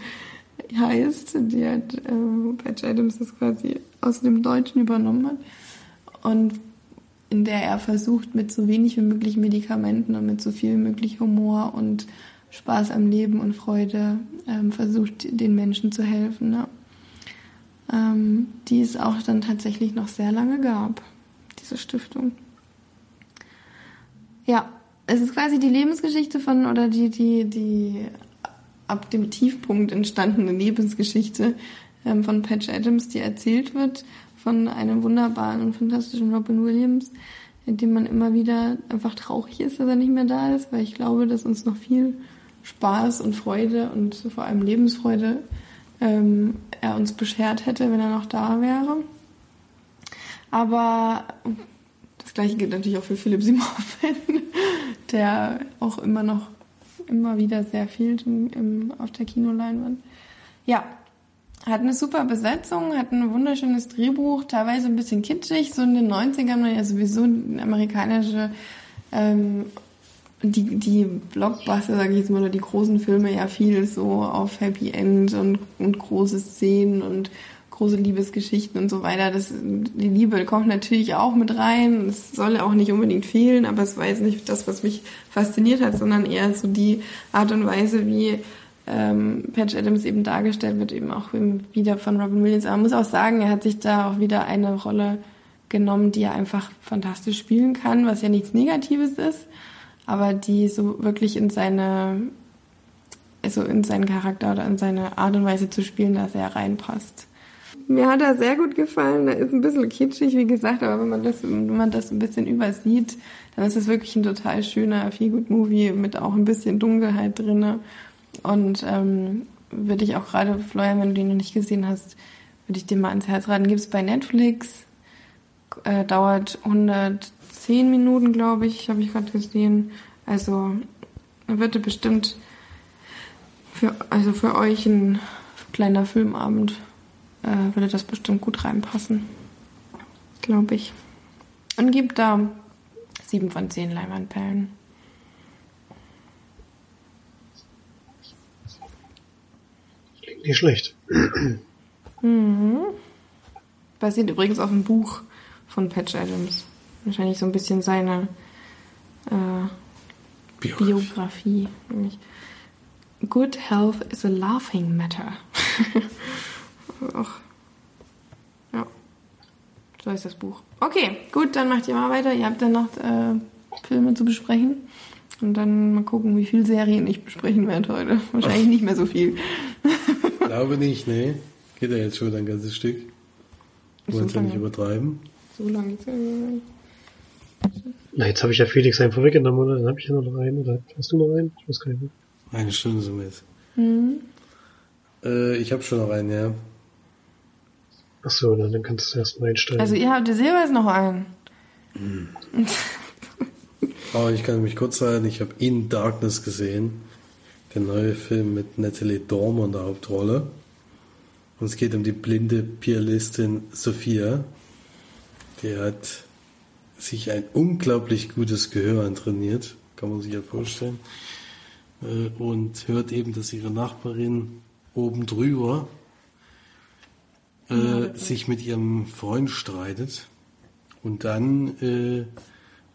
heißt, die hat ähm, Patch Adams das quasi aus dem Deutschen übernommen hat. Und in der er versucht, mit so wenig wie möglich Medikamenten und mit so viel wie möglich Humor und Spaß am Leben und Freude ähm, versucht, den Menschen zu helfen. Ne? Ähm, die es auch dann tatsächlich noch sehr lange gab, diese Stiftung. Ja, es ist quasi die Lebensgeschichte von oder die, die, die ab dem Tiefpunkt entstandene Lebensgeschichte ähm, von Patch Adams, die erzählt wird von einem wunderbaren und fantastischen Robin Williams, in dem man immer wieder einfach traurig ist, dass er nicht mehr da ist, weil ich glaube, dass uns noch viel Spaß und Freude und vor allem Lebensfreude ähm, er uns beschert hätte, wenn er noch da wäre. Aber das gleiche gilt natürlich auch für Philipp Simorfen, der auch immer noch immer wieder sehr fehlt auf der Kinoleinwand. Ja, hat eine super Besetzung, hat ein wunderschönes Drehbuch, teilweise ein bisschen kitschig. So in den 90ern war ja sowieso amerikanische ähm, die, die Blockbuster, sage ich jetzt mal, oder die großen Filme ja viel so auf Happy End und, und große Szenen und große Liebesgeschichten und so weiter. Das, die Liebe kommt natürlich auch mit rein. Es soll auch nicht unbedingt fehlen, aber es war jetzt nicht das, was mich fasziniert hat, sondern eher so die Art und Weise, wie ähm, Patch Adams eben dargestellt wird, eben auch wieder von Robin Williams. Aber man muss auch sagen, er hat sich da auch wieder eine Rolle genommen, die er einfach fantastisch spielen kann, was ja nichts Negatives ist aber die so wirklich in seine, also in seinen Charakter oder in seine Art und Weise zu spielen, da sehr reinpasst. Mir hat er sehr gut gefallen. Er ist ein bisschen kitschig, wie gesagt, aber wenn man das, wenn man das ein bisschen übersieht, dann ist es wirklich ein total schöner Feel-Good-Movie mit auch ein bisschen Dunkelheit drinne. Und ähm, würde ich auch gerade, Florian, wenn du ihn noch nicht gesehen hast, würde ich dir mal ans Herz raten. Gibt es bei Netflix, äh, dauert 100 zehn Minuten, glaube ich, habe ich gerade gesehen. Also wird bestimmt für, also für euch ein kleiner Filmabend äh, würde das bestimmt gut reinpassen. Glaube ich. Und gibt da sieben von zehn Leinwandperlen. Klingt nicht schlecht. mhm. Basiert übrigens auf einem Buch von Patch Adams wahrscheinlich so ein bisschen seine äh, Biografie. Biografie. Nämlich Good health is a laughing matter. Ach. Ja. So ist das Buch. Okay, gut, dann macht ihr mal weiter. Ihr habt dann noch äh, Filme zu besprechen. Und dann mal gucken, wie viele Serien ich besprechen werde heute. Wahrscheinlich nicht mehr so viel. Glaube nicht, nee. Geht ja jetzt schon ein ganzes Stück. Wollen es ja nicht übertreiben. So lange. Na, jetzt habe ich ja Felix einen vorweggenommen, oder? Dann habe ich ja noch einen, oder hast du noch einen? Ich weiß gar nicht mehr. Eine Stunde sind wir jetzt. Mhm. Äh, ich habe schon noch einen, ja. Ach so, na, dann kannst du erst mal einsteigen. Also ihr habt jetzt jeweils noch einen. Aber ich kann mich kurz halten, ich habe In Darkness gesehen. Der neue Film mit Natalie Dormer in der Hauptrolle. Und es geht um die blinde Pianistin Sophia. Die hat sich ein unglaublich gutes Gehör antrainiert, kann man sich ja vorstellen. Äh, und hört eben, dass ihre Nachbarin oben drüber äh, sich mit ihrem Freund streitet. Und dann, äh,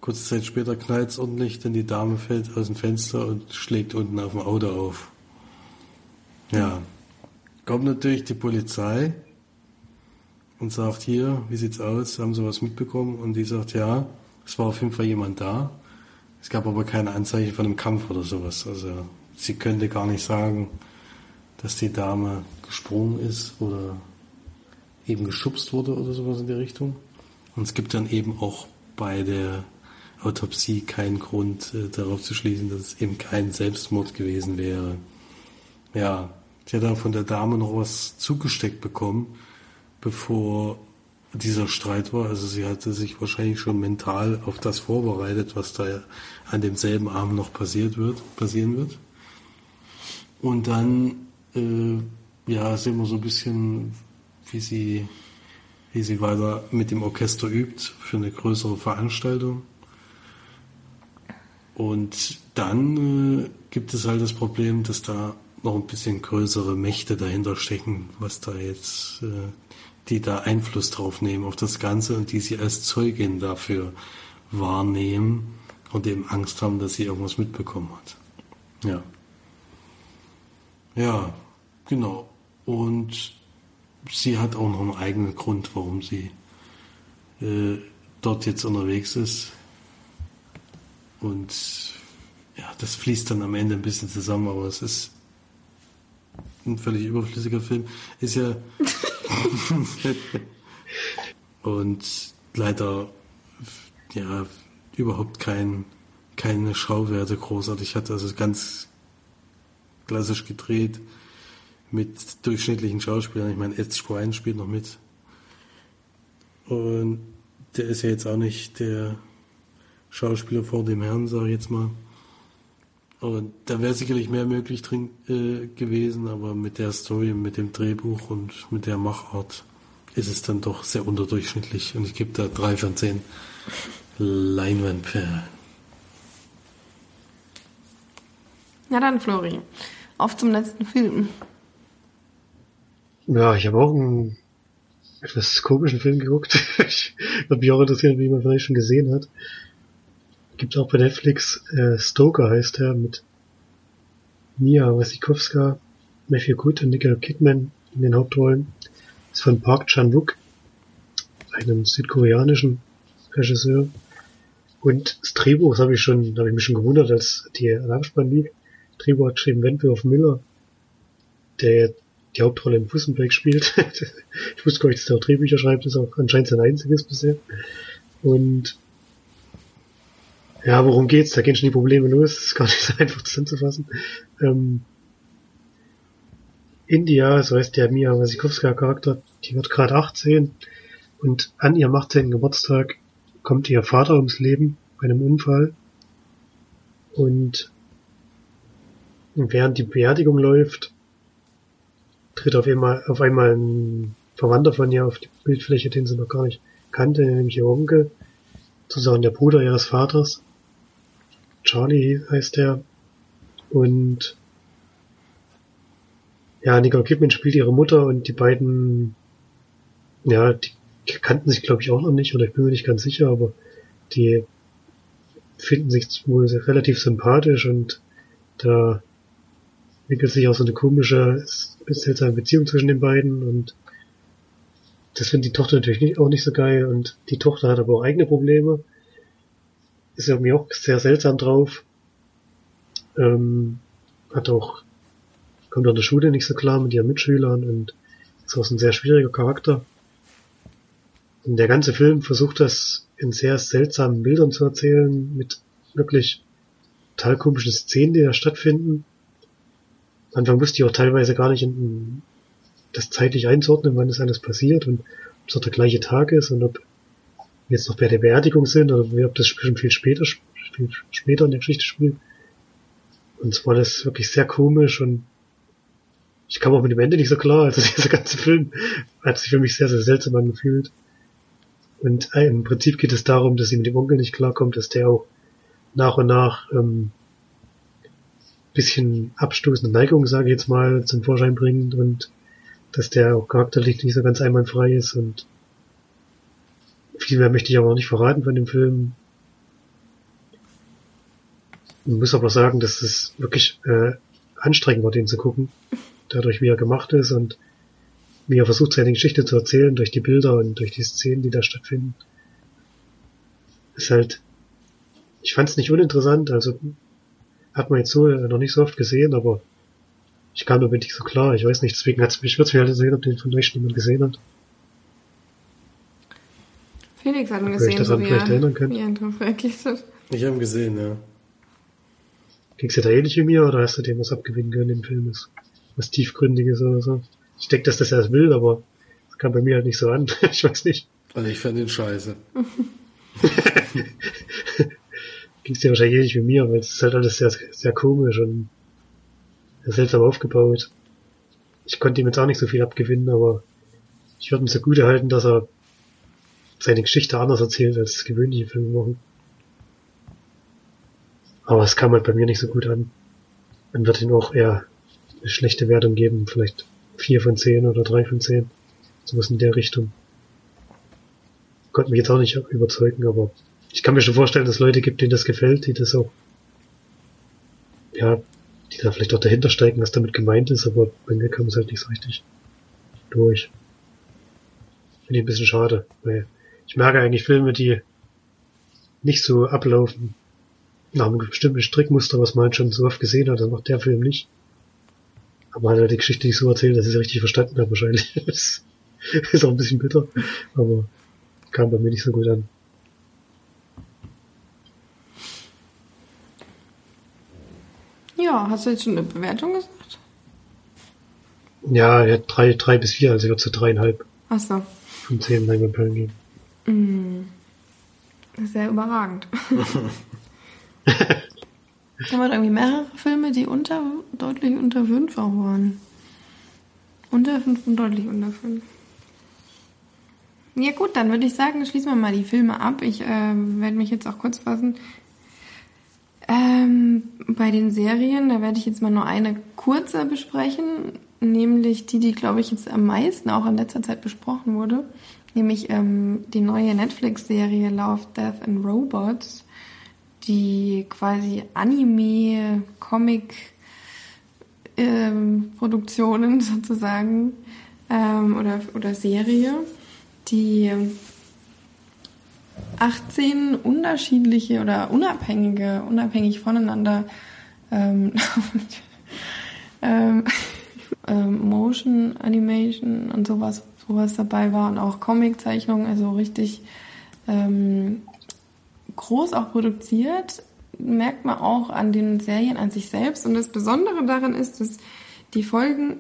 kurze Zeit später, knallt es ordentlich, denn die Dame fällt aus dem Fenster und schlägt unten auf dem Auto auf. Ja. Kommt natürlich die Polizei und sagt hier, wie sieht's aus? Haben Sie was mitbekommen? Und die sagt, ja, es war auf jeden Fall jemand da. Es gab aber keine Anzeichen von einem Kampf oder sowas. Also sie könnte gar nicht sagen, dass die Dame gesprungen ist oder eben geschubst wurde oder sowas in der Richtung. Und es gibt dann eben auch bei der Autopsie keinen Grund äh, darauf zu schließen, dass es eben kein Selbstmord gewesen wäre. Ja, sie hat dann von der Dame noch was zugesteckt bekommen, bevor dieser Streit war. Also sie hatte sich wahrscheinlich schon mental auf das vorbereitet, was da an demselben Abend noch passiert wird, passieren wird. Und dann äh, ja, sehen wir so ein bisschen, wie sie, wie sie weiter mit dem Orchester übt für eine größere Veranstaltung. Und dann äh, gibt es halt das Problem, dass da noch ein bisschen größere Mächte dahinter stecken, was da jetzt, äh, die da Einfluss drauf nehmen auf das Ganze und die sie als Zeugin dafür wahrnehmen und eben Angst haben, dass sie irgendwas mitbekommen hat. Ja. Ja, genau. Und sie hat auch noch einen eigenen Grund, warum sie äh, dort jetzt unterwegs ist. Und ja, das fließt dann am Ende ein bisschen zusammen, aber es ist ein völlig überflüssiger Film. Ist ja. und leider ja überhaupt kein, keine Schauwerte großartig hat. Also ganz klassisch gedreht mit durchschnittlichen Schauspielern. Ich meine, Ed Skrein spielt noch mit. Und der ist ja jetzt auch nicht der Schauspieler vor dem Herrn, sage ich jetzt mal. Und da wäre sicherlich mehr möglich drin äh, gewesen, aber mit der Story, mit dem Drehbuch und mit der Machart ist es dann doch sehr unterdurchschnittlich. Und ich gebe da drei von zehn Leinwandperlen. Ja dann, Flori, auf zum letzten Film. Ja, ich habe auch einen etwas komischen Film geguckt. ich würde mich auch interessieren, wie man vielleicht schon gesehen hat. Gibt auch bei Netflix, äh, Stoker heißt er, mit Mia Wasikowska, Matthew Good und Nicole Kidman in den Hauptrollen. Ist von Park Chan-wook, einem südkoreanischen Regisseur. Und das Drehbuch, das habe ich schon, da habe ich mich schon gewundert, als die Abspann lief. Drehbuch hat geschrieben Wentworth Miller, der die Hauptrolle im Puss Break spielt. ich wusste gar nicht, dass er auch Drehbücher schreibt, das ist auch anscheinend sein einziges bisher. Und ja, worum geht's? Da gehen schon die Probleme los, das ist gar nicht so einfach zusammenzufassen. Ähm, India, so heißt der Mia Wasikowska Charakter, die wird gerade 18 und an ihrem 18. Geburtstag kommt ihr Vater ums Leben bei einem Unfall und während die Beerdigung läuft, tritt auf einmal, auf einmal ein Verwandter von ihr auf die Bildfläche, den sie noch gar nicht kannte, nämlich ihr Onkel, zusammen der Bruder ihres Vaters. Charlie heißt er. Und ja, Nicole Kidman spielt ihre Mutter und die beiden, ja, die kannten sich glaube ich auch noch nicht oder ich bin mir nicht ganz sicher, aber die finden sich wohl relativ sympathisch und da entwickelt sich auch so eine komische, seltsame Beziehung zwischen den beiden und das findet die Tochter natürlich nicht, auch nicht so geil und die Tochter hat aber auch eigene Probleme. Ist irgendwie auch sehr seltsam drauf. Ähm, hat auch, kommt an der Schule nicht so klar mit ihren Mitschülern und ist auch ein sehr schwieriger Charakter. Und der ganze Film versucht das in sehr seltsamen Bildern zu erzählen, mit wirklich total komischen Szenen, die da stattfinden. Am Anfang wusste ich auch teilweise gar nicht in, das zeitlich einzuordnen, wann das alles passiert und ob es auch der gleiche Tag ist und ob jetzt noch bei der Beerdigung sind oder ob das schon viel später, viel später in der Geschichte spielt. Und zwar das wirklich sehr komisch und ich kam auch mit dem Ende nicht so klar. Also dieser ganze Film hat sich für mich sehr, sehr seltsam angefühlt. Und äh, im Prinzip geht es darum, dass sie mit dem Onkel nicht klarkommt, dass der auch nach und nach ähm, bisschen abstoßende Neigung, sage ich jetzt mal, zum Vorschein bringt und dass der auch charakterlich nicht so ganz einwandfrei ist und viel mehr möchte ich aber auch nicht verraten von dem Film. Man muss aber sagen, dass es wirklich äh, anstrengend war, den zu gucken. Dadurch, wie er gemacht ist und wie er versucht, seine Geschichte zu erzählen, durch die Bilder und durch die Szenen, die da stattfinden. Ist halt, ich fand es nicht uninteressant, also hat man jetzt so äh, noch nicht so oft gesehen, aber ich kam damit nicht so klar. Ich weiß nicht, deswegen hat's mich, würde mich halt sehen, ob den von euch jemand gesehen hat. Felix hat ihn gesehen, so daran wie vielleicht er, erinnern könnt. er ihn. Ich habe ihn gesehen, ja. Ging's dir da ähnlich wie mir oder hast du dem was abgewinnen können im Film? Ist was tiefgründiges oder so? Ich denke, dass das er das will, aber das kam bei mir halt nicht so an. ich weiß nicht. Also ich fand ihn scheiße. Ging's dir wahrscheinlich ähnlich wie mir, weil es ist halt alles sehr, sehr komisch und sehr seltsam aufgebaut. Ich konnte ihm jetzt auch nicht so viel abgewinnen, aber ich würde ihm so gut erhalten, dass er seine Geschichte anders erzählt, als gewöhnliche Filme machen. Aber es kam halt bei mir nicht so gut an. Man wird ihm auch eher eine schlechte Wertung geben, vielleicht vier von zehn oder drei von zehn. Sowas in der Richtung. Konnte mich jetzt auch nicht überzeugen, aber ich kann mir schon vorstellen, dass es Leute gibt, denen das gefällt, die das auch, ja, die da vielleicht auch dahinter steigen, was damit gemeint ist, aber bei mir kam es halt nicht so richtig durch. Finde ich ein bisschen schade, weil ich merke eigentlich Filme, die nicht so ablaufen, nach einem bestimmten Strickmuster, was man halt schon so oft gesehen hat, das macht der Film nicht. Aber hat er die Geschichte nicht so erzählt, dass ich sie richtig verstanden habe, wahrscheinlich. Das ist auch ein bisschen bitter, aber kam bei mir nicht so gut an. Ja, hast du jetzt schon eine Bewertung gesagt? Ja, er hat drei, drei bis vier, also ich würde zu dreieinhalb Achso. von zehn Leinwandperlen geben. Mm. Sehr überragend. Haben wir da irgendwie mehrere Filme, die unter, deutlich unter 5 auch waren. Unter 5 und deutlich unter 5. Ja gut, dann würde ich sagen, schließen wir mal die Filme ab. Ich äh, werde mich jetzt auch kurz fassen. Ähm, bei den Serien, da werde ich jetzt mal nur eine kurze besprechen, nämlich die, die, glaube ich, jetzt am meisten auch in letzter Zeit besprochen wurde, nämlich ähm, die neue Netflix-Serie Love, Death and Robots, die quasi Anime, Comic, ähm, Produktionen sozusagen ähm, oder, oder Serie, die 18 unterschiedliche oder unabhängige, unabhängig voneinander ähm, ähm, ähm, Motion Animation und sowas, sowas dabei war und auch Comiczeichnungen, also richtig ähm, groß auch produziert, merkt man auch an den Serien an sich selbst. Und das Besondere daran ist, dass die Folgen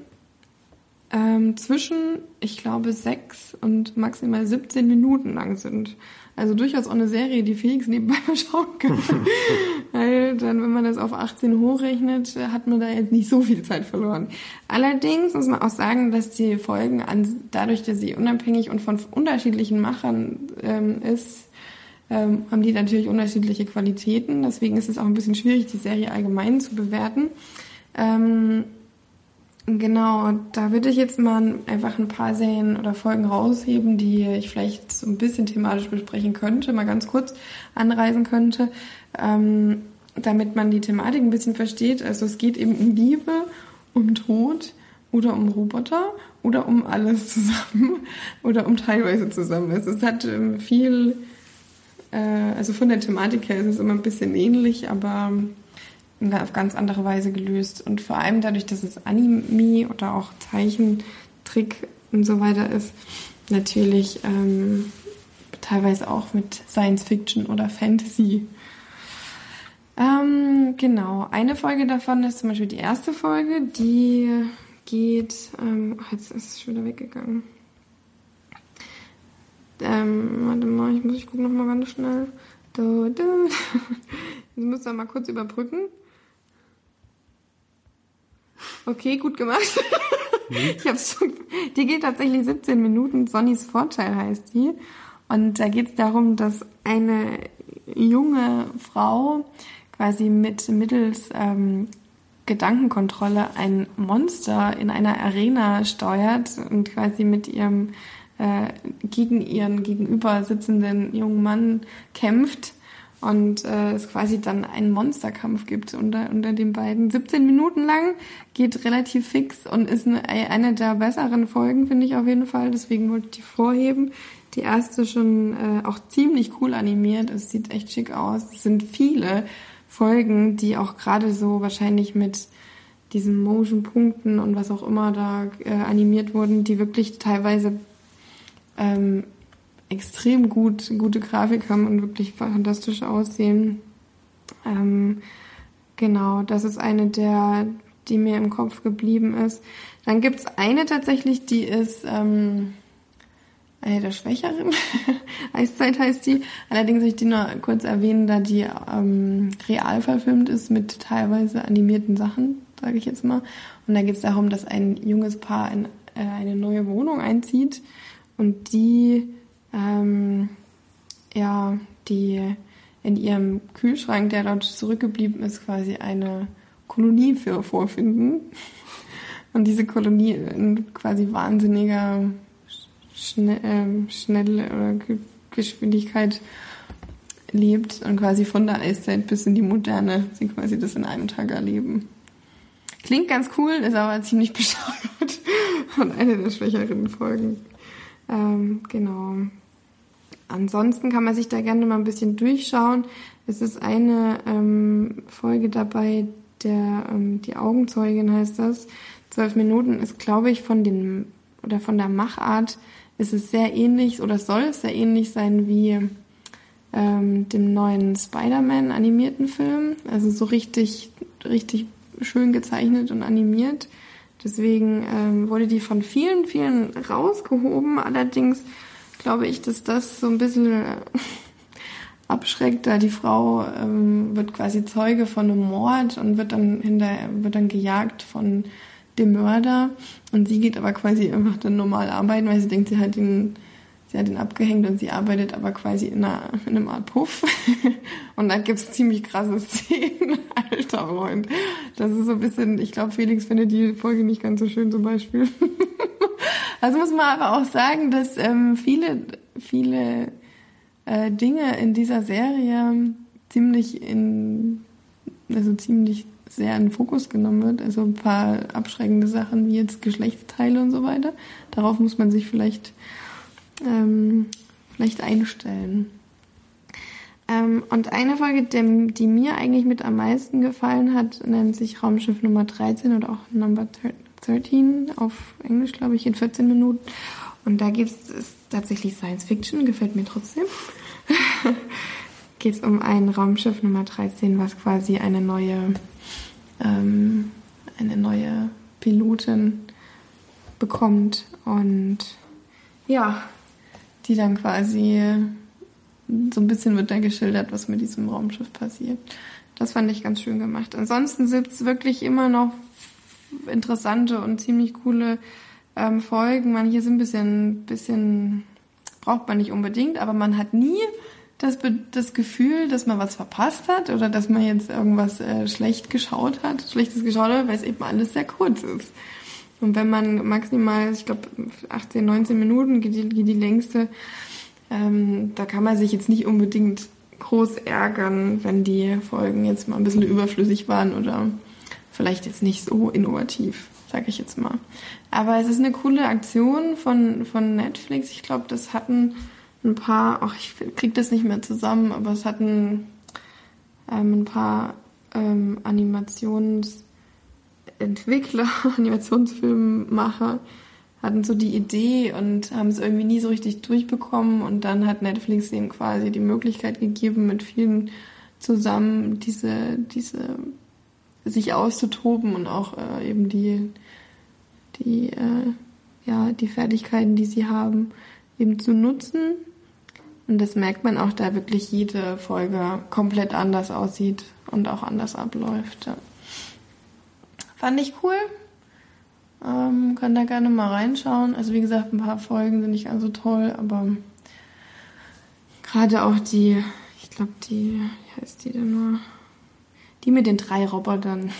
ähm, zwischen, ich glaube, sechs und maximal 17 Minuten lang sind. Also durchaus auch eine Serie, die Felix nebenbei schauen kann. Weil dann, wenn man das auf 18 hochrechnet, hat man da jetzt nicht so viel Zeit verloren. Allerdings muss man auch sagen, dass die Folgen an, dadurch, dass sie unabhängig und von unterschiedlichen Machern ähm, ist, ähm, haben die natürlich unterschiedliche Qualitäten. Deswegen ist es auch ein bisschen schwierig, die Serie allgemein zu bewerten. Ähm, Genau, da würde ich jetzt mal einfach ein paar Serien oder Folgen rausheben, die ich vielleicht so ein bisschen thematisch besprechen könnte, mal ganz kurz anreisen könnte, ähm, damit man die Thematik ein bisschen versteht. Also es geht eben um Liebe, um Tod oder um Roboter oder um alles zusammen oder um teilweise zusammen. Also es hat ähm, viel, äh, also von der Thematik her ist es immer ein bisschen ähnlich, aber auf ganz andere Weise gelöst. Und vor allem dadurch, dass es Anime oder auch Zeichentrick und so weiter ist, natürlich ähm, teilweise auch mit Science Fiction oder Fantasy. Ähm, genau, eine Folge davon ist zum Beispiel die erste Folge, die geht, ähm, jetzt ist es schon wieder weggegangen. Ähm, warte mal, ich muss, ich gucke nochmal ganz schnell. Du, du. Ich muss da mal kurz überbrücken. Okay, gut gemacht. ich hab's schon, die geht tatsächlich 17 Minuten. Sonnys Vorteil heißt die. Und da geht es darum, dass eine junge Frau quasi mit mittels ähm, Gedankenkontrolle ein Monster in einer Arena steuert und quasi mit ihrem äh, gegen ihren gegenüber sitzenden jungen Mann kämpft und äh, es quasi dann einen Monsterkampf gibt unter, unter den beiden. 17 Minuten lang, geht relativ fix und ist eine, eine der besseren Folgen, finde ich auf jeden Fall. Deswegen wollte ich die vorheben. Die erste schon äh, auch ziemlich cool animiert. Es sieht echt schick aus. Es sind viele Folgen, die auch gerade so wahrscheinlich mit diesen Motion-Punkten und was auch immer da äh, animiert wurden, die wirklich teilweise ähm, extrem gut, gute Grafik haben und wirklich fantastisch aussehen. Ähm, genau, das ist eine der, die mir im Kopf geblieben ist. Dann gibt's eine tatsächlich, die ist ähm, eine der Schwächeren. Eiszeit heißt die. Allerdings soll ich die nur kurz erwähnen, da die ähm, real verfilmt ist mit teilweise animierten Sachen, sage ich jetzt mal. Und da geht es darum, dass ein junges Paar in äh, eine neue Wohnung einzieht und die ähm, ja, die in ihrem Kühlschrank, der dort zurückgeblieben ist, quasi eine Kolonie für vorfinden. Und diese Kolonie in quasi wahnsinniger Schne äh, Schnelle oder Geschwindigkeit lebt und quasi von der Eiszeit bis in die Moderne sie quasi das in einem Tag erleben. Klingt ganz cool, ist aber ziemlich bescheuert und eine der schwächeren Folgen. Ähm, genau. Ansonsten kann man sich da gerne mal ein bisschen durchschauen. Es ist eine ähm, Folge dabei, der ähm, die Augenzeugin heißt das. Zwölf Minuten ist, glaube ich, von den oder von der Machart ist es sehr ähnlich oder soll es sehr ähnlich sein wie ähm, dem neuen Spider-Man animierten Film. Also so richtig, richtig schön gezeichnet und animiert. Deswegen ähm, wurde die von vielen, vielen rausgehoben. Allerdings glaube ich, dass das so ein bisschen äh, abschreckt, da die Frau ähm, wird quasi Zeuge von einem Mord und wird dann hinter wird dann gejagt von dem Mörder und sie geht aber quasi einfach dann normal arbeiten, weil sie denkt, sie hat ihn sie hat ihn abgehängt und sie arbeitet aber quasi in, einer, in einem Art Puff. und da gibt's ziemlich krasse Szenen. Alter Freund. Das ist so ein bisschen, ich glaube, Felix findet die Folge nicht ganz so schön zum Beispiel. Also muss man aber auch sagen, dass ähm, viele, viele äh, Dinge in dieser Serie ziemlich in, also ziemlich sehr in den Fokus genommen wird. Also ein paar abschreckende Sachen wie jetzt Geschlechtsteile und so weiter. Darauf muss man sich vielleicht ähm, vielleicht einstellen. Ähm, und eine Folge, die, die, mir eigentlich mit am meisten gefallen hat, nennt sich Raumschiff Nummer 13 oder auch Number 13 auf Englisch, glaube ich, in 14 Minuten. Und da geht es tatsächlich Science Fiction, gefällt mir trotzdem. geht es um ein Raumschiff Nummer 13, was quasi eine neue, ähm, eine neue Pilotin bekommt. Und ja, die dann quasi so ein bisschen wird da geschildert, was mit diesem Raumschiff passiert. Das fand ich ganz schön gemacht. Ansonsten es wirklich immer noch interessante und ziemlich coole ähm, Folgen. Manche sind ein bisschen, bisschen, braucht man nicht unbedingt, aber man hat nie das, das Gefühl, dass man was verpasst hat oder dass man jetzt irgendwas äh, schlecht geschaut hat, schlechtes geschaut hat, weil es eben alles sehr kurz ist. Und wenn man maximal, ich glaube, 18, 19 Minuten geht die, geht die längste, ähm, da kann man sich jetzt nicht unbedingt groß ärgern, wenn die Folgen jetzt mal ein bisschen überflüssig waren oder vielleicht jetzt nicht so innovativ, sage ich jetzt mal. Aber es ist eine coole Aktion von, von Netflix. Ich glaube, das hatten ein paar, ach, ich krieg das nicht mehr zusammen, aber es hatten ähm, ein paar ähm, Animations- Entwickler, Animationsfilmmacher hatten so die Idee und haben es irgendwie nie so richtig durchbekommen und dann hat Netflix ihnen quasi die Möglichkeit gegeben, mit vielen zusammen diese, diese sich auszutoben und auch äh, eben die, die, äh, ja, die Fertigkeiten, die sie haben, eben zu nutzen. Und das merkt man auch, da wirklich jede Folge komplett anders aussieht und auch anders abläuft. Ja. Fand ich cool. Ähm, kann da gerne mal reinschauen. Also wie gesagt, ein paar Folgen sind nicht ganz so toll, aber gerade auch die, ich glaube die, wie heißt die denn nur? Die mit den drei Robotern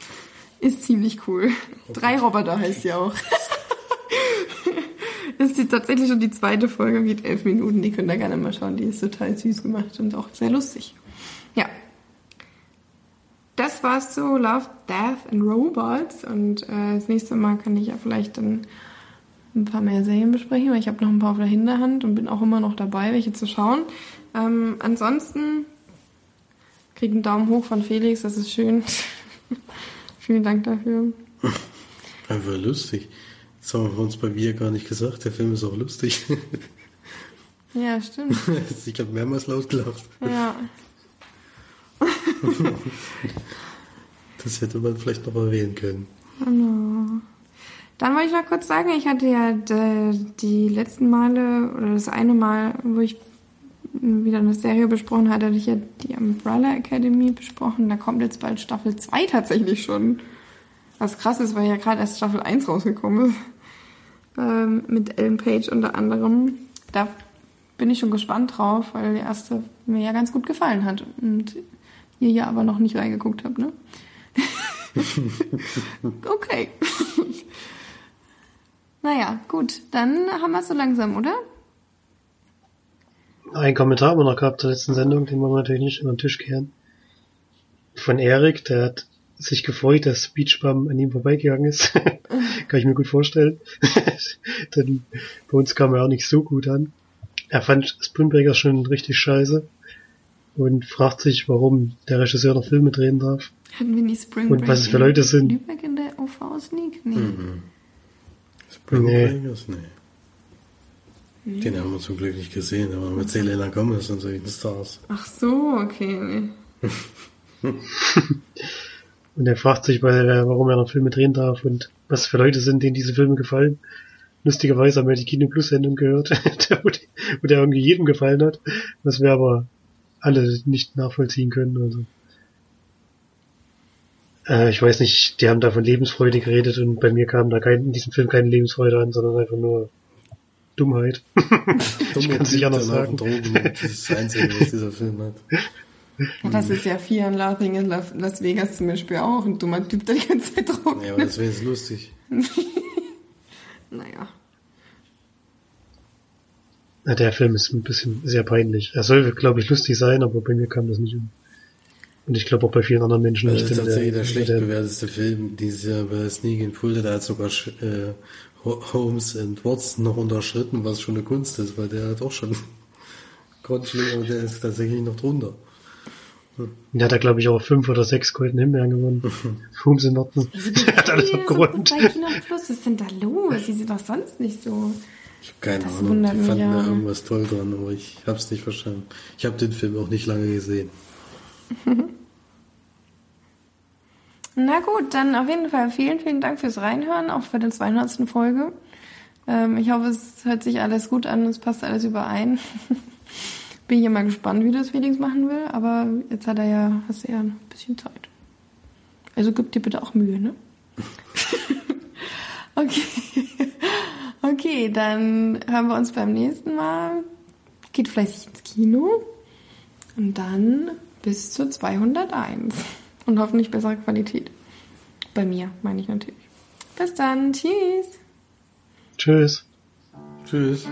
ist ziemlich cool. Drei Roboter heißt die auch. ist die tatsächlich schon die zweite Folge, geht elf Minuten. Die könnt ihr gerne mal schauen. Die ist total süß gemacht und auch sehr lustig. Ja. Das war's zu Love, Death and Robots. Und äh, das nächste Mal kann ich ja vielleicht dann ein paar mehr Serien besprechen, weil ich habe noch ein paar auf der Hinterhand und bin auch immer noch dabei, welche zu schauen. Ähm, ansonsten krieg einen Daumen hoch von Felix, das ist schön. Vielen Dank dafür. Einfach lustig. Das haben wir uns bei Wir gar nicht gesagt. Der Film ist auch lustig. Ja, stimmt. ich habe mehrmals laut gelacht. Ja. Das hätte man vielleicht noch erwähnen können. Genau. Dann wollte ich noch kurz sagen, ich hatte ja die, die letzten Male oder das eine Mal, wo ich wieder eine Serie besprochen hatte, hatte ich ja die Umbrella Academy besprochen. Da kommt jetzt bald Staffel 2 tatsächlich schon. Was krass ist, weil ja gerade erst Staffel 1 rausgekommen ist. Ähm, mit Ellen Page unter anderem. Da bin ich schon gespannt drauf, weil die erste mir ja ganz gut gefallen hat. Und ihr ja aber noch nicht reingeguckt habt, ne? okay. naja, gut. Dann haben wir es so langsam, oder? Ein Kommentar haben wir noch gehabt zur letzten Sendung, den wollen wir natürlich nicht unter den Tisch kehren. Von Erik, der hat sich gefreut, dass Speechbum an ihm vorbeigegangen ist. Kann ich mir gut vorstellen. Denn bei uns kam er auch nicht so gut an. Er fand Spoonbreaker schon richtig scheiße und fragt sich, warum der Regisseur noch Filme drehen darf. Hatten wir nicht Spring Und was es für Leute sind. Lübeck in der OV Sneak? Nee. Spring Nee. Breakers? Nee. Den haben wir zum Glück nicht gesehen, aber mit Selena Gomez und solchen Stars. Ach so, okay. Nee. Und er fragt sich, weil, warum er noch Filme drehen darf und was für Leute sind, denen diese Filme gefallen. Lustigerweise haben wir die Kino Plus Sendung gehört, wo, die, wo der irgendwie jedem gefallen hat, was wir aber alle nicht nachvollziehen können. Also. Äh, ich weiß nicht, die haben da von Lebensfreude geredet und bei mir kam da kein, in diesem Film keine Lebensfreude an, sondern einfach nur Dummheit. Ich kann's nicht anders sagen. Drogen, das ist das Einzige, was dieser Film hat. Ja, das ist ja Fear and Laughing in Las Vegas zum Beispiel auch. Ein dummer Typ, der die ganze Zeit druckt. Ja, aber das wäre jetzt lustig. Naja. Ja, der Film ist ein bisschen sehr peinlich. Er soll, glaube ich, lustig sein, aber bei mir kam das nicht um. Und ich glaube auch bei vielen anderen Menschen Das nicht. ist tatsächlich der schlecht der, bewerteste Film dieses Jahr bei Sneak in Fulda. Da hat sogar äh, Holmes and Watson noch unterschritten, was schon eine Kunst ist, weil der hat auch schon grundschlimm, aber der ist tatsächlich noch drunter. der hat er, glaube ich, auch fünf oder sechs Golden Himbeeren gewonnen. Holmes in Ordnung. Er hat alles abgerundet. so Kino Plus, was ist denn da los? Die sind doch sonst nicht so. Ich habe keine Das Ahnung, die fanden da irgendwas toll dran, aber ich habe es nicht verstanden. Ich habe den Film auch nicht lange gesehen. Na gut, dann auf jeden Fall vielen, vielen Dank fürs Reinhören, auch für die 200. Folge. Ähm, ich hoffe, es hört sich alles gut an, es passt alles überein. Bin ich mal gespannt, wie das Felix machen will, aber jetzt hat er ja, hast du ja ein bisschen Zeit. Also gib dir bitte auch Mühe, ne? okay. Okay, dann hören wir uns beim nächsten Mal. Geht fleißig ins Kino. Und dann bis zur 201. Und hoffentlich bessere Qualität. Bei mir, meine ich natürlich. Bis dann. Tschüss. Tschüss. Tschüss.